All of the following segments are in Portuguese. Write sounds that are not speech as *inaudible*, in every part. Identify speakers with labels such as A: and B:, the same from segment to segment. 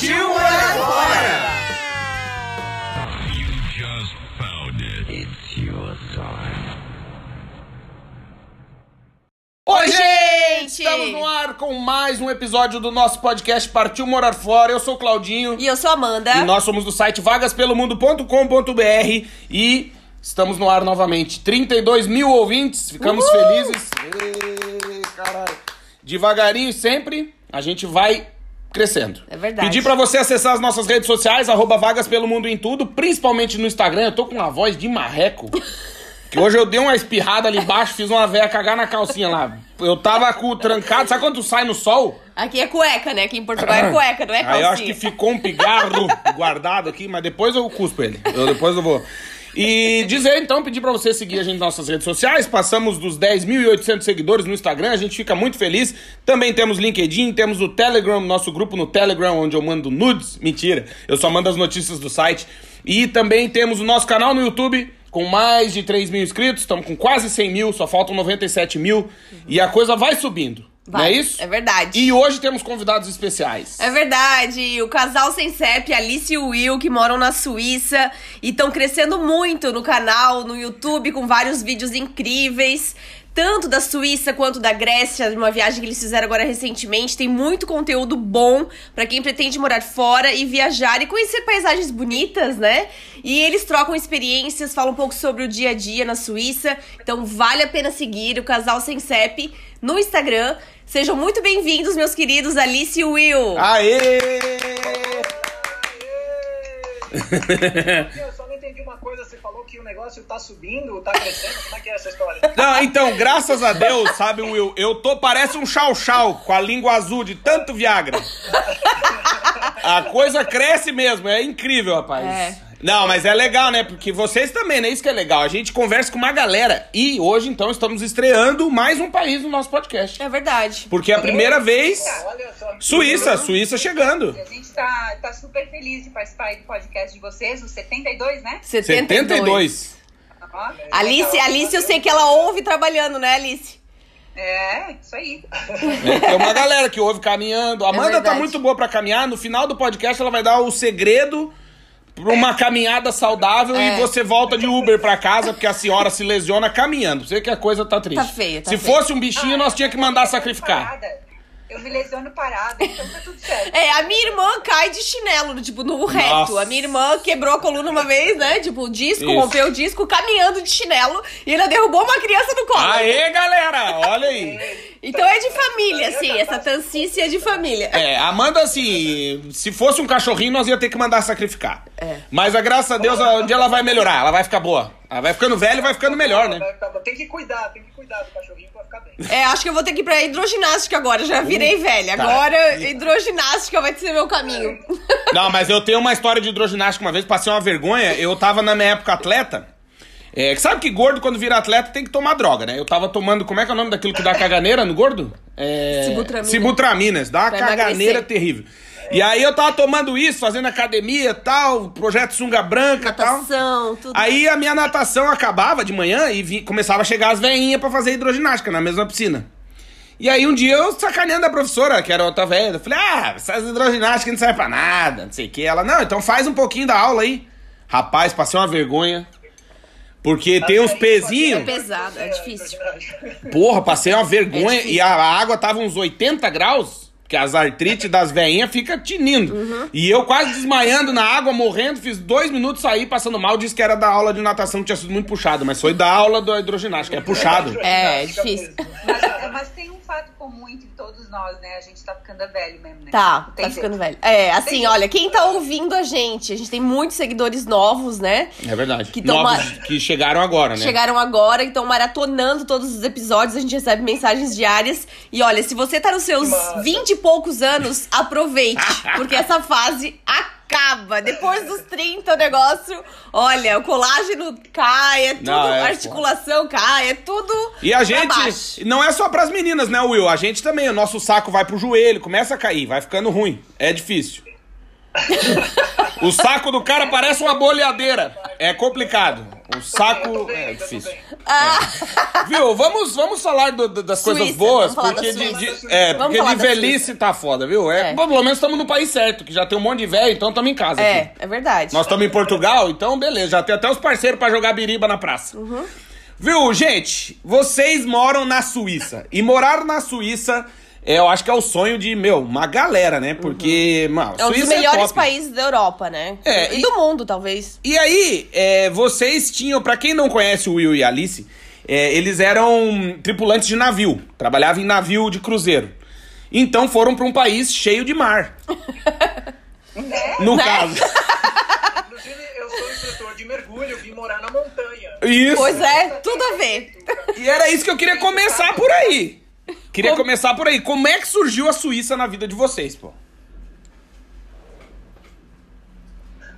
A: Partiu morar fora! Oi, gente! Estamos no ar com mais um episódio do nosso podcast Partiu Morar Fora. Eu sou o Claudinho.
B: E eu sou a Amanda.
A: E nós somos do site vagaspelomundo.com.br e estamos no ar novamente. 32 mil ouvintes, ficamos
B: Uhul!
A: felizes. Ê, caralho. Devagarinho e sempre, a gente vai crescendo.
B: É verdade.
A: Pedir pra você acessar as nossas redes sociais, arroba Vagas Pelo Mundo em tudo, principalmente no Instagram. Eu tô com uma voz de marreco. Que hoje eu dei uma espirrada ali embaixo, fiz uma véia cagar na calcinha lá. Eu tava com o trancado, sabe quando sai no sol?
B: Aqui é cueca, né? Aqui em Portugal é cueca, não é calcinha.
A: Aí eu acho que ficou um pigarro *laughs* guardado aqui, mas depois eu cuspo ele. Eu, depois eu vou. E dizer então, pedir pra você seguir a gente nas nossas redes sociais. Passamos dos 10.800 seguidores no Instagram, a gente fica muito feliz. Também temos LinkedIn, temos o Telegram, nosso grupo no Telegram, onde eu mando nudes. Mentira, eu só mando as notícias do site. E também temos o nosso canal no YouTube. Com mais de 3 mil inscritos, estamos com quase 100 mil, só faltam 97 mil. E a coisa vai subindo. Não é
B: Vai,
A: isso?
B: É verdade.
A: E hoje temos convidados especiais.
B: É verdade, o casal sem CEP, Alice e Will, que moram na Suíça e estão crescendo muito no canal, no YouTube, com vários vídeos incríveis. Tanto da Suíça quanto da Grécia, de uma viagem que eles fizeram agora recentemente. Tem muito conteúdo bom pra quem pretende morar fora e viajar e conhecer paisagens bonitas, né? E eles trocam experiências, falam um pouco sobre o dia a dia na Suíça. Então vale a pena seguir o casal sem CEP no Instagram. Sejam muito bem-vindos, meus queridos Alice e Will.
A: Aê!
C: Eu só não entendi uma coisa, você falou que o negócio tá subindo, tá crescendo, como é que é essa história?
A: Não, então, graças a Deus, sabe, Will, eu tô, parece um chau-chau com a língua azul de tanto Viagra. A coisa cresce mesmo, é incrível, rapaz.
B: É.
A: Não, mas é legal, né? Porque vocês também, né? Isso que é legal. A gente conversa com uma galera. E hoje, então, estamos estreando mais um país no nosso podcast.
B: É verdade.
A: Porque é a primeira vez.
C: Ah, olha só.
A: Suíça, Suíça chegando.
D: A gente tá, tá super feliz de participar aí do podcast de vocês, o 72, né?
A: 72.
D: Ó,
B: Alice,
D: legal.
B: Alice, eu sei que ela ouve trabalhando, né, Alice?
D: É, isso aí.
A: É, tem uma galera que ouve caminhando. A Amanda tá
B: verdade.
A: muito boa pra caminhar. No final do podcast, ela vai dar o segredo pra uma caminhada saudável
B: É.
A: e você volta de Uber pra casa porque a senhora se lesiona caminhando. Você que a coisa tá triste.
B: Tá feia, tá
A: Se
B: feia.
A: fosse um bichinho, nós tinha que mandar sacrificar.
D: Parada. Eu me lesiono parada, então tá tudo certo.
B: É, a minha irmã cai de chinelo, tipo, no reto.
A: Nossa.
B: A minha irmã quebrou a coluna uma vez, né? Tipo, o disco,
A: Isso.
B: rompeu o disco, caminhando de chinelo. E ainda derrubou uma criança no colo.
A: Aê, galera! Olha aí.
B: Então é de família, assim. Essa tancice é de família.
A: É, Amanda, assim, se fosse um cachorrinho, nós ia ter que mandar sacrificar.
B: É.
A: Mas, a graças a Deus, um dia ela vai melhorar, ela vai ficar boa. Ela vai ficando velha e vai ficando melhor, né?
C: Tem que cuidar, tem que cuidar do cachorrinho ficar bem.
B: É, acho que eu vou ter que ir pra hidroginástica agora. Já virei velha.
A: tá.
B: Agora, hidroginástica vai ser meu caminho.
A: Não, mas eu tenho uma história de hidroginástica uma vez, passei uma vergonha. Eu tava na minha época atleta. É, sabe que gordo, quando vira atleta, tem que tomar droga, né? Eu tava tomando. Como é que é o nome daquilo que dá caganeira no gordo? É.
B: Sibutramina.
A: Sibutraminas, dá uma
B: Pra
A: caganeira
B: emagrecer.
A: terrível. E aí eu tava tomando isso, fazendo academia e tal, projeto sunga branca e tal.
B: Natação, tudo.
A: Aí a minha natação acabava de manhã e vi- começava a chegar as veinhas pra fazer hidroginástica na mesma piscina. E aí um dia eu sacaneando a professora, que era outra velha, eu falei, ah, essas hidroginásticas não servem pra nada, não sei o que. Ela, não, então faz um pouquinho da aula aí. Rapaz, passei uma vergonha. Porque tem uns
B: É
A: pezinhos.
B: pesado, é difícil.
A: Porra, passei uma vergonha
B: É
A: e a água tava uns 80 graus. Que as artrites das veinhas fica tinindo.
B: Uhum.
A: E eu quase desmaiando na água, morrendo, fiz dois minutos sair passando mal. Disse que era da aula de natação que tinha sido muito puxado, mas foi da aula da hidroginástica. É puxado.
B: É, é difícil.
D: Mas, mas tem um fato fato comum entre todos nós, né? A gente tá ficando velho mesmo, né?
B: Tá, tá ficando
D: jeito.
B: velho. É, assim,
D: Tem
B: olha, quem tá ouvindo a gente, a gente tem muitos seguidores novos, né?
A: É verdade.
B: Que tão
A: Novos que chegaram agora, né?
B: Chegaram agora, então maratonando todos os episódios, a gente recebe mensagens diárias. E olha, se você tá nos seus. 20 e poucos anos, aproveite, *laughs* porque essa fase acaba. Depois dos 30 o negócio, olha, o colágeno cai, é tudo,
A: Não, é,
B: a articulação cai, é tudo
A: E a gente,
B: baixo.
A: não é só pras meninas, né, Will? A gente também, o nosso saco vai pro joelho, começa a cair, vai ficando ruim. É difícil. O saco do cara parece uma boleadeira. É complicado. O saco
C: bem,
A: é difícil.
C: bem.
A: Viu? Vamos, vamos falar do- do- das coisas
B: Suíça,
A: boas,
B: vamos falar
A: porque de,
B: Suíça.
A: de- é,
B: Vamos
A: porque de velhice tá foda, viu? É,
B: É.
A: Pelo menos estamos no país certo, que já tem um monte de velho, então estamos em casa
B: É,
A: aqui.
B: é verdade.
A: Nós estamos em Portugal, então beleza, já tem até os parceiros pra jogar biriba na praça.
B: Uhum.
A: Viu, gente? Vocês moram na Suíça. E morar na Suíça, é, eu acho que é o sonho de, meu, uma galera, né? Porque, mano,
B: É um dos
A: Suíça
B: melhores
A: top.
B: países da Europa, né?
A: É,
B: e,
A: e-
B: do mundo, talvez.
A: E aí, é, vocês tinham, pra quem não conhece o Will e a Alice, é, eles eram tripulantes de navio, trabalhavam em navio de cruzeiro. Então foram pra um país cheio de mar. *laughs* No
B: Né?
A: caso.
C: Inclusive, eu sou instrutor de mergulho, vim morar na montanha.
A: Isso.
B: Pois é, tudo a ver.
A: E era isso que eu queria começar por aí. Queria começar por aí. Como é que surgiu a Suíça na vida de vocês, pô?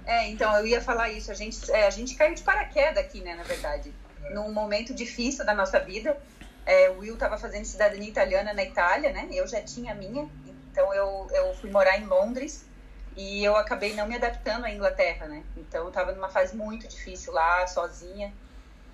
D: É, então, eu ia falar isso. A gente, é, a gente caiu de paraquedas aqui, né, na verdade. Num momento difícil da nossa vida. É, o Will estava fazendo cidadania italiana na Itália, né? Eu já tinha a minha. Então, eu, eu fui morar em Londres. E eu acabei não me adaptando à Inglaterra, né? Então, eu estava numa fase muito difícil lá, sozinha.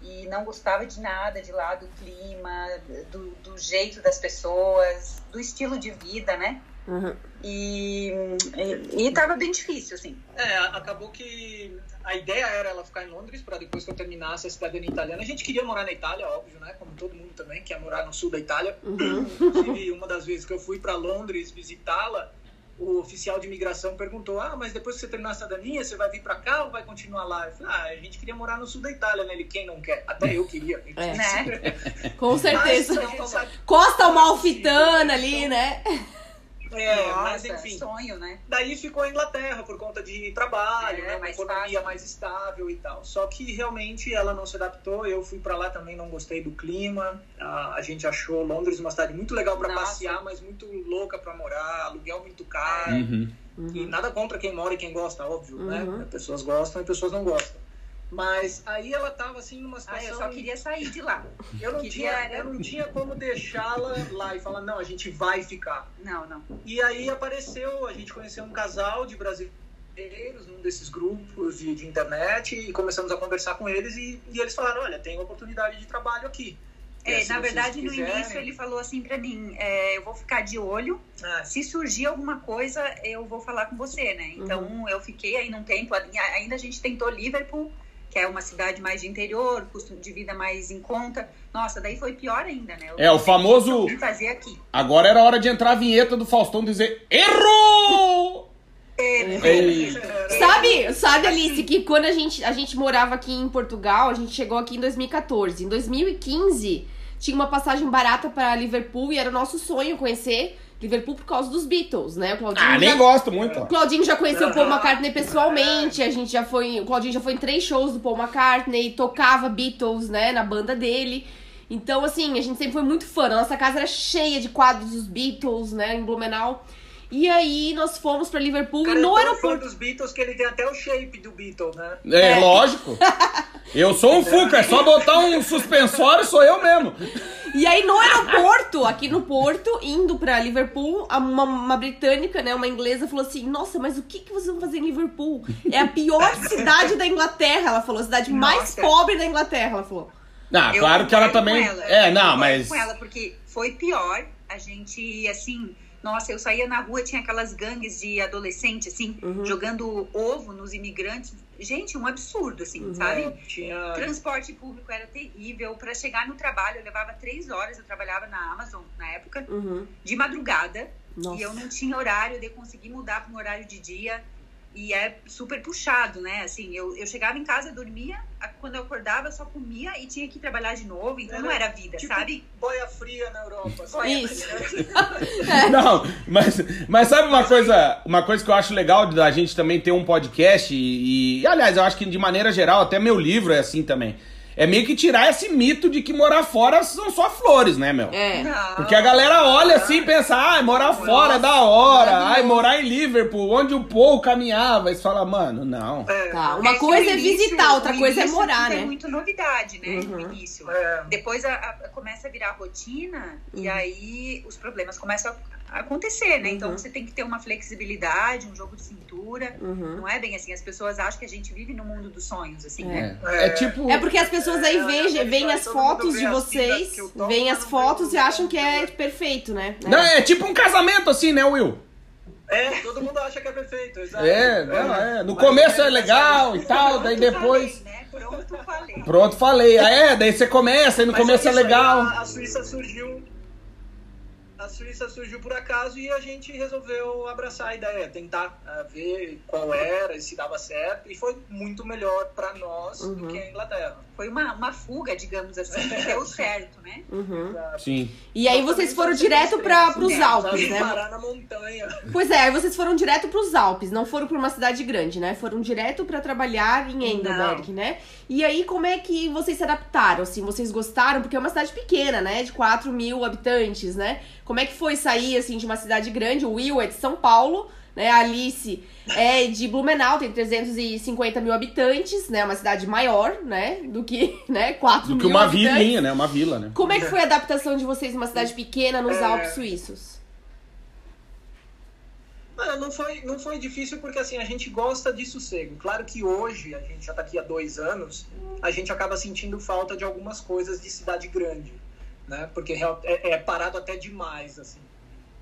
D: E não gostava de nada de lá, do clima, do, do jeito das pessoas, do estilo de vida, né?
B: Uhum.
D: E, e, e tava bem difícil, assim.
C: É, acabou que a ideia era ela ficar em Londres para depois que eu terminasse a cidadania italiana. A gente queria morar na Itália, óbvio, né? Como todo mundo também quer morar no sul da Itália. Inclusive, uma das vezes que eu fui para Londres visitá-la, o oficial de imigração perguntou: Ah, mas depois que você terminar a cidadania, você vai vir para cá ou vai continuar lá? Eu falei: Ah, a gente queria morar no sul da Itália, né? Ele, quem não quer? Até eu queria.
B: É.
D: Né? *laughs*
B: Com certeza.
C: Mas
B: Costa Amalfitana ali, né?
C: É, mas
D: Nossa,
C: enfim.
D: sonho, né?
C: Daí ficou a Inglaterra por conta de trabalho,
D: É,
C: né, uma
D: mais
C: economia
D: fácil.
C: mais estável e tal. Só que realmente ela não se adaptou. Eu fui pra lá também, não gostei do clima. A, a gente achou Londres uma cidade muito legal pra
D: Nossa.
C: passear, mas muito louca pra morar, aluguel muito caro.
A: Uhum.
C: E nada contra quem mora e quem gosta, óbvio,
B: Uhum.
C: né? Pessoas gostam e pessoas não gostam. Mas aí ela tava assim numa
D: Ah,
C: situação.
D: eu só queria sair de lá.
C: eu não
D: queria
C: tinha, eu não tinha como deixá-la lá e falar, não, a gente vai ficar.
D: Não, não.
C: E aí apareceu, a gente conheceu um casal de brasileiros num desses grupos de, de internet e começamos a conversar com eles e, e eles falaram, olha, tem oportunidade de trabalho aqui.
D: É,
C: se
D: na verdade, no início ele falou assim pra mim: é, eu vou ficar de olho.
C: Ah,
D: Se surgir alguma coisa, eu vou falar com você, né? Então eu fiquei aí num tempo. Ainda a gente tentou Liverpool, que é uma cidade mais de interior, custo de vida mais em conta. Nossa, daí foi pior ainda, né? Eu
A: É, o famoso-
D: fazer aqui.
A: Agora era hora de entrar a vinheta do Faustão dizer Errou! Ei.
B: Sabe, sabe, Alice, que quando a gente, a gente morava aqui em Portugal, a gente chegou aqui em 2014. Em 2015, tinha uma passagem barata pra Liverpool e era o nosso sonho conhecer Liverpool por causa dos Beatles, né? O Claudinho
A: Ah,
B: já-
A: nem gosto muito.
B: O Claudinho já conheceu o Paul. McCartney pessoalmente, a gente já foi, o Claudinho já foi em três shows do Paul McCartney, tocava Beatles, né, na banda dele. Então, assim, a gente sempre foi muito fã. A nossa casa era cheia de quadros dos Beatles, né, em Blumenau. E aí nós fomos pra Liverpool
C: O cara
B: e
C: é
B: no
C: fã
B: aeroporto.
C: dos Beatles que ele tem até o shape do Beatle, né?
A: É, lógico. Eu sou um Fuca, é só botar um suspensório, sou eu mesmo.
B: E aí no aeroporto, aqui no Porto, indo pra Liverpool, uma, uma britânica, né, uma inglesa, falou assim: Nossa, mas o que, que vocês vão fazer em Liverpool? É a pior *laughs* cidade da Inglaterra, ela falou, a cidade mais
D: Nossa.
B: pobre da Inglaterra, ela falou.
A: Ah,
D: Eu
A: claro que ela também.
D: ela.
A: É,
D: Eu
A: não,
D: concordo
A: mas.
D: com ela, porque foi pior. A gente, assim, nossa, eu saía na rua, tinha aquelas gangues de adolescente, assim,
B: Uhum.
D: jogando ovo nos imigrantes. Gente, um absurdo, assim,
B: Uhum.
D: sabe?
C: É, tinha...
D: Transporte público era terrível. Para chegar no trabalho, eu levava três horas. Eu trabalhava na Amazon na época,
B: Uhum.
D: de madrugada.
B: Nossa.
D: E eu não tinha horário de conseguir mudar para um horário de dia. E é super puxado, né? Assim, eu, eu chegava em casa, dormia, quando eu acordava, só comia e tinha que trabalhar de novo, então não era vida,
C: tipo
D: sabe?
C: Boia fria na Europa.
D: Boia
B: Isso.
D: fria. *laughs*
A: Não, mas, mas sabe uma coisa, uma coisa que eu acho legal da gente também ter um podcast e, e, aliás, eu acho que de maneira geral, até meu livro é assim também. É meio que tirar esse mito de que morar fora são só flores, né, meu?
B: É.
D: Não.
A: Porque a galera olha assim e pensa, ai, morar fora é da hora, ai, morar em Liverpool, onde o Paul caminhava. E você fala, mano, não.
C: É,
B: Tá, uma
D: É
B: coisa é
D: início-
B: visitar, outra coisa é morar,
D: Tem
B: né?
D: muito novidade, né?
B: Uhum.
D: No início.
C: É.
D: Depois a- a- começa a virar rotina
B: Uhum.
D: e aí os problemas começam a acontecer, né? Então
B: Uhum.
D: você tem que ter uma flexibilidade, um jogo de cintura.
B: Uhum.
D: Não é bem assim. As pessoas acham que a gente vive no mundo dos sonhos, assim,
B: É.
D: né?
A: É, é tipo.
B: É porque as pessoas aí
C: É,
B: veem,
C: é,
B: veem
C: é,
B: as fotos de vocês, veem as fotos e acham que é perfeito, né?
A: Não, é tipo um casamento assim, né, Will?
C: É, todo mundo acha que é perfeito, exato.
A: É, não, é. No
C: Mas
A: começo é legal e tal, daí depois.
D: falei, né? Pronto, falei.
A: Pronto, falei. Ah, É, daí você começa, aí no
C: Mas
A: começo é
C: isso aí,
A: legal.
C: A, a Suíça surgiu. A Suíça surgiu por acaso e a gente resolveu abraçar a ideia, tentar ah, ver qual era e se dava certo. E foi muito melhor para nós
B: Uhum.
C: do que a Inglaterra.
D: Foi uma, uma fuga, digamos assim, *laughs* que deu certo, né?
B: Uhum.
A: Sim.
B: E aí vocês foram direto para os Alpes, né?
C: parar na montanha.
B: Pois é, aí vocês foram direto para os Alpes, não foram para uma cidade grande, né? Foram direto para trabalhar em Engelberg, né? E aí como é que vocês se adaptaram, assim? Vocês gostaram? Porque é uma cidade pequena, né? De 4 mil habitantes, né? Como é que foi sair, assim, de uma cidade grande? O Will é de São Paulo, né? A Alice é de Blumenau, tem 350 mil habitantes, né? Uma cidade maior, né? Do que, *laughs* né? 4
A: Do
B: mil
A: que uma
B: habitantes.
A: vilinha, né? Uma vila, né?
B: Como é que foi a adaptação de vocês numa cidade pequena nos
C: É.
B: Alpes suíços?
C: Mano, não foi, não foi difícil porque assim, a gente gosta de sossego. Claro que hoje, a gente já tá aqui há dois anos, a gente acaba sentindo falta de algumas coisas de cidade grande, né? Porque é, é parado até demais, assim.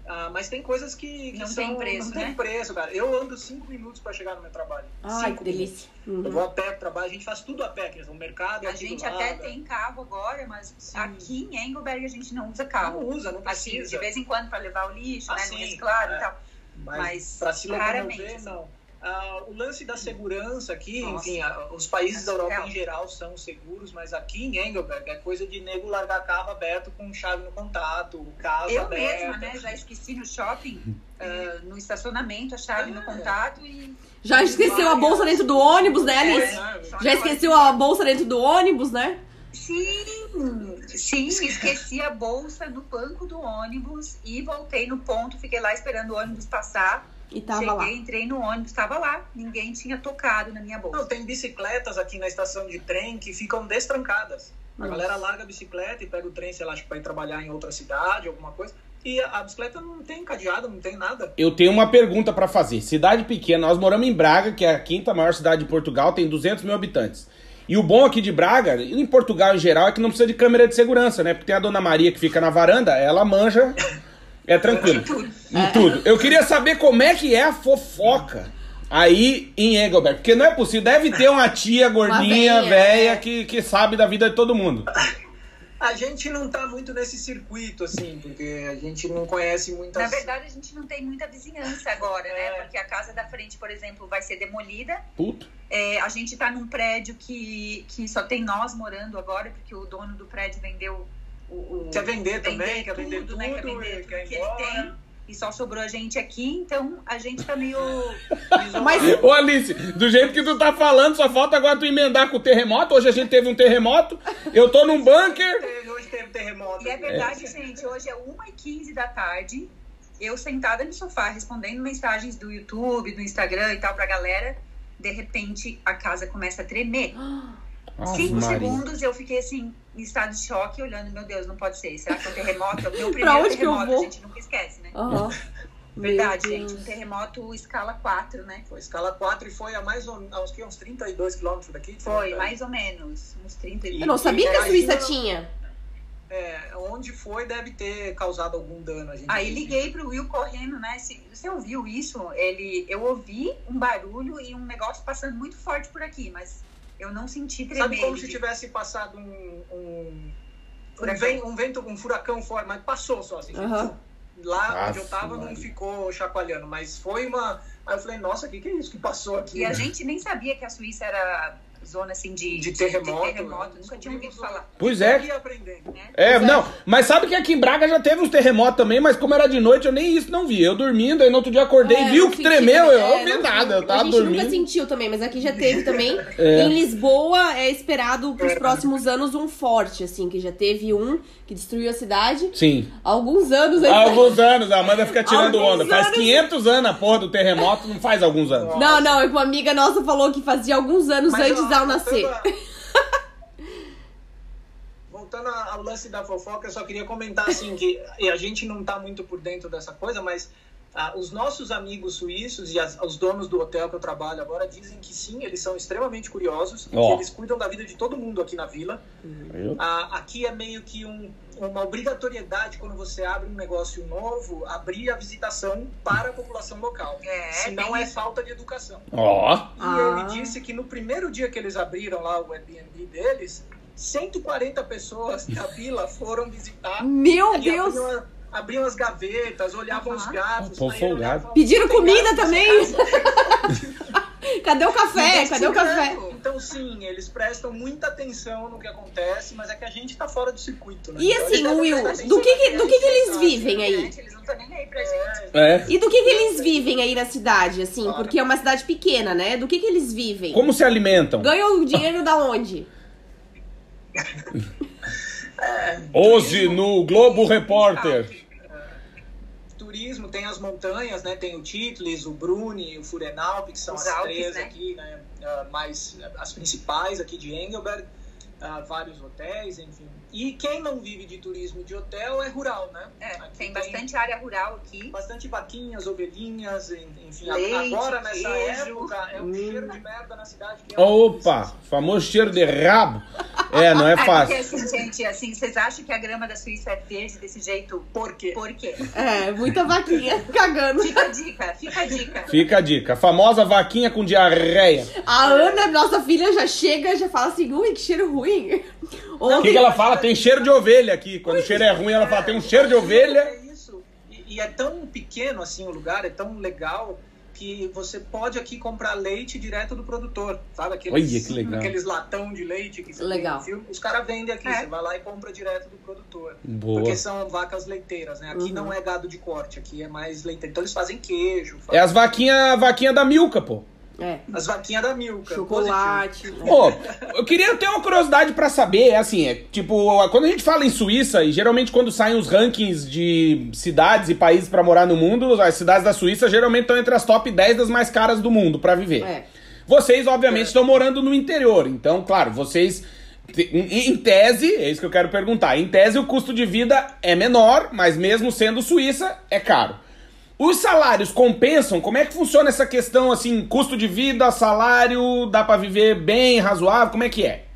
C: Ah, mas tem coisas que, que
D: Não
C: são,
D: tem preço,
C: não tem
D: né?
C: preço, cara. Eu ando cinco minutos para chegar no meu trabalho.
B: Ai,
C: Cinco
B: que delícia.
C: minutos. Eu
B: Uhum.
C: vou a pé pro trabalho, a gente faz tudo a pé, quer dizer, o mercado é
D: A gente até tem carro agora, mas
C: Sim.
D: aqui em Engelberg a gente não usa carro.
C: Não usa, não
D: Assim,
C: precisa.
D: de vez em quando para levar o lixo,
C: Ah,
D: né,
C: sim,
D: no reciclado
C: é.
D: e tal.
C: Mas,
D: Mas
C: para se
D: raramente,
C: locomover,
D: assim.
C: não. Ah, o lance da segurança aqui,
D: Nossa.
C: enfim, ah, os países da
D: É
C: Europa
D: surreal.
C: em geral são seguros, mas aqui em Engelberg é coisa de nego largar carro aberto com chave no contato, casa
D: Eu
C: aberta.
D: mesma, né, já esqueci no shopping, *laughs* ah, no estacionamento, a chave no
C: É.
D: contato e...
B: Já esqueceu a bolsa dentro do ônibus, né, Alice?
C: É,
B: Já esqueceu a bolsa dentro do ônibus, né?
D: Sim, sim, esqueci a bolsa no banco do ônibus e voltei no ponto, fiquei lá esperando o ônibus passar.
B: E tava
D: Cheguei,
B: lá.
D: entrei no ônibus, estava lá, ninguém tinha tocado na minha bolsa.
C: Não, tem bicicletas aqui na estação de trem que ficam destrancadas. A
B: Nossa.
C: galera larga a bicicleta e pega o trem, sei lá, acho que vai trabalhar em outra cidade, alguma coisa. E a, a bicicleta não tem cadeado, não tem nada.
A: Eu tenho uma pergunta pra fazer. Cidade pequena, nós moramos em Braga, que é a quinta maior cidade de Portugal, tem 200 mil habitantes. E o bom aqui de Braga, e em Portugal em geral, é que não precisa de câmera de segurança, né? Porque tem a dona Maria que fica na varanda, ela manja, *laughs* é tranquilo. Em tudo. Eu queria saber como é que é a fofoca aí em Engelberg. Porque não é possível, deve ter uma tia gordinha,
B: velha,
A: velha,
B: é.
A: que, que sabe da vida de todo mundo.
C: A gente não tá muito nesse circuito, assim, porque a gente não conhece muitas.
D: Na verdade, a gente não tem muita vizinhança agora, né?
C: É.
D: Porque a casa da frente, por exemplo, vai ser demolida.
A: Puto.
D: É, a gente tá num prédio que, que só tem nós morando agora, porque o dono do prédio vendeu o. o-
C: Quer vender também, quer
D: tudo,
C: vender tudo,
D: né? Quer vender
C: e
D: tudo
C: quer
D: que ele tem. E só sobrou a gente aqui, então a gente tá meio. *laughs*
B: Mas
A: Ô Alice, do jeito que tu tá falando, só falta agora tu emendar com o terremoto. Hoje a gente teve um terremoto, eu tô num bunker.
C: Teve- Hoje teve terremoto.
D: E é verdade, gente, hoje é 1h15 da tarde. Eu sentada no sofá respondendo mensagens do YouTube, do Instagram e tal pra galera. De repente a casa começa a tremer. *gasps*
A: Ave
D: Cinco
A: Maria.
D: segundos eu fiquei assim, em estado de choque, olhando, meu Deus, não pode ser. Será que é um terremoto? É o meu *laughs* primeiro terremoto, a gente nunca esquece, né?
B: Aham.
D: Verdade, gente. Um terremoto escala 4, né?
C: Foi escala 4 e foi a mais ou a uns, que, uns 32 quilômetros daqui.
D: Foi, mais ou menos. Uns 30 e
B: Eu não sabia que a Suíça tinha.
C: É, onde foi deve ter causado algum dano. A gente
D: Aí liguei pro Will correndo, né? Se, você ouviu isso? Ele, eu ouvi um barulho e um negócio passando muito forte por aqui, mas eu não senti tremer.
C: Sabe como se tivesse passado um, um, um, um vento, um furacão forte, mas passou só assim.
B: Aham.
C: lá onde eu tava não ficou chacoalhando, mas foi uma. Aí eu falei, nossa, o que, que é isso que passou aqui?
D: E a gente nem sabia que a Suíça era zona assim de,
C: De terremoto,
D: de terremoto.
C: né?
D: Nunca tinha ouvido falar.
A: Pois é.
D: Né?
A: É,
B: Pois é.
A: não, mas sabe que aqui em Braga já teve uns terremotos também, mas como era de noite, eu nem isso não vi. Eu dormindo, aí no outro dia acordei,
B: É,
A: viu
B: não
A: que
B: senti
A: tremeu,
B: também.
A: eu
B: É,
A: não vi
B: não-
A: nada, eu
B: A
A: tava
B: gente
A: dormindo.
B: nunca sentiu também, mas aqui já teve também. *laughs*
A: É.
B: Em Lisboa é esperado pros próximos anos um forte, assim, que já teve um que destruiu a cidade.
A: Sim.
B: Há alguns anos.
A: Há alguns anos, a Amanda fica tirando
B: Alguns
A: onda. Faz
B: anos.
A: 500 anos a porra do terremoto, não faz alguns anos.
B: Não, não, é que uma amiga nossa falou que fazia alguns anos
C: Mas,
B: antes
C: ó, voltando
B: nascer. *laughs*
C: Voltando ao lance da fofoca, eu só queria comentar assim que e a gente não tá muito por dentro dessa coisa, mas ah, os nossos amigos suíços e as- os donos do hotel que eu trabalho agora dizem que sim, eles são extremamente curiosos, que eles cuidam da vida de todo mundo aqui na vila.
A: Viu?
C: Ah, aqui é meio que um- uma obrigatoriedade quando você abre um negócio novo, abrir a visitação para a população local.
D: É,
C: Senão é
D: isso.
C: falta de educação.
A: Ó.
C: E
B: Ah.
C: ele disse que no primeiro dia que eles abriram lá o Airbnb deles, 140 pessoas da vila foram visitar.
B: Meu Deus!
C: Abriam, as gavetas, olhavam os
D: Aham.
C: gatos. Aí e
A: folgado.
B: Pediram
C: "Tem
B: comida também?"
C: casa?" *laughs*
B: Cadê o café? Cadê o café?
C: Então, sim, eles prestam muita atenção no que acontece, mas é que a gente tá fora do circuito, né?
B: E
C: Então,
B: assim,
C: devem
B: Will, do que, que- do que, que eles
C: gente,
B: vivem aí?
D: Gente, Eles não estão nem aí pra gente.
C: É,
A: É.
B: E do que, que eles vivem aí na cidade, assim?
C: Claro.
B: Porque é uma cidade pequena, né? Do que, que eles vivem?
A: Como se alimentam?
B: Ganham o dinheiro da onde? *laughs*
A: Hoje no Globo Repórter.
C: turismo, tem as montanhas, né? Tem o Titlis, o Bruni, o Furenalp, que são
D: Os
C: as
D: Alpes,
C: três
D: né?
C: aqui, né? ah, mais as principais aqui de Engelberg, ah, vários hotéis, enfim. E quem não vive de turismo de hotel é rural, né?
D: É,
C: Aqui
D: tem bastante área rural aqui.
C: bastante vaquinhas, ovelhinhas, en- enfim.
D: Leite,
C: agora nessa
D: queijo.
C: época é um
B: Hum.
C: cheiro de merda na cidade. Que é
A: Opa, famoso cheiro de rabo. É, não é
D: É porque
A: fácil.
D: assim, gente, assim, vocês acham que a grama da Suíça é verde desse jeito?
C: Por quê?
D: Por quê?
B: É, muita vaquinha cagando.
D: Fica a dica, fica a dica.
A: Fica a dica. A famosa vaquinha com diarreia.
B: A Ana, nossa filha, já chega e já fala assim, ui, que cheiro ruim.
A: O que, que ela fala? Tem cheiro de ovelha aqui. Quando o cheiro é ruim, ela fala, tem um cheiro de ovelha.
C: É isso. E, e é tão pequeno assim o lugar, é tão legal que você pode aqui comprar leite direto do produtor, sabe? Aqueles,
A: Olha, que legal.
C: Aqueles latão de leite que você
B: Legal.
C: filme, os caras vendem aqui,
D: É.
C: você vai lá e compra direto do produtor.
A: Boa.
C: Porque são vacas leiteiras, né? Aqui
B: Uhum.
C: não é gado de corte, aqui é mais leiteiro. Então eles fazem queijo,
A: É
C: fazem
A: as vaquinhas vaquinha da Milka, pô.
B: É,
C: as vaquinhas da Milka.
B: chocolate. né?
A: Pô, eu queria ter uma curiosidade pra saber, é assim, é tipo, quando a gente fala em Suíça, e geralmente quando saem os rankings de cidades e países pra morar no mundo, as cidades da Suíça geralmente estão entre as top 10 das mais caras do mundo pra viver.
B: É.
A: Vocês, obviamente, estão morando no interior, então, claro, vocês. Em, em tese, é isso que eu quero perguntar. Em tese, o custo de vida é menor, mas mesmo sendo Suíça, é caro. Os salários compensam? Como é que funciona essa questão, assim, custo de vida, salário, dá pra viver bem, razoável? Como é que é?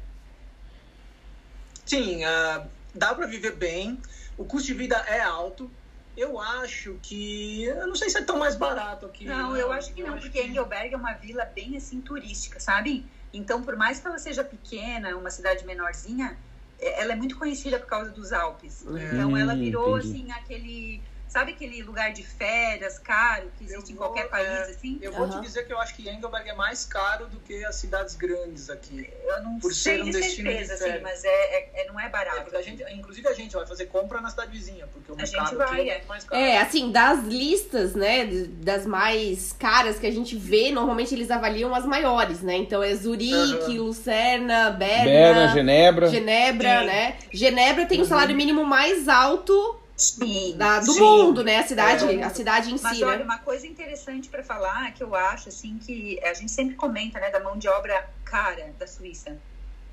C: Sim, ah, dá para viver bem. O custo de vida é alto. Eu acho que. Eu não sei se é tão mais barato aqui.
D: Não, eu acho que não, porque Engelberg é uma vila bem assim turística, sabe? Então, por mais que ela seja pequena, uma cidade menorzinha, é- ela é muito conhecida por causa dos Alpes. Então, ela
A: Hum,
D: virou
A: entendi.
D: assim aquele, sabe aquele lugar de férias caro que existe
C: Eu
D: em qualquer
C: vou,
D: país
C: é,
D: assim?
C: Eu vou
B: Aham.
C: te dizer que eu acho que Engelberg é mais caro do que as cidades grandes aqui.
D: Eu não
C: por
D: sei
C: ser um
D: de
C: destino de
D: certeza, assim,
C: férias.
D: mas é, é- é- não é
C: É,
D: barato.
C: porque a gente, inclusive a gente vai fazer compra na cidade vizinha, porque o
D: A
C: mercado
D: gente vai,
C: aqui é
D: é.
C: muito mais caro.
B: É, assim, das listas, né, de- das mais caras que a gente vê, normalmente eles avaliam as maiores, né? Então é Zurique,
C: Aham.
B: Lucerna, Berna,
A: Berna, Genebra.
B: Genebra,
C: Sim.
B: né? Genebra tem o salário mínimo mais alto
D: Sim,
B: da- do
C: Sim.
B: mundo, né? A cidade,
C: É.
B: a cidade em
D: Mas
B: si,
D: olha,
B: né?
D: uma coisa interessante para falar que eu acho assim que a gente sempre comenta, né, da mão de obra cara da Suíça.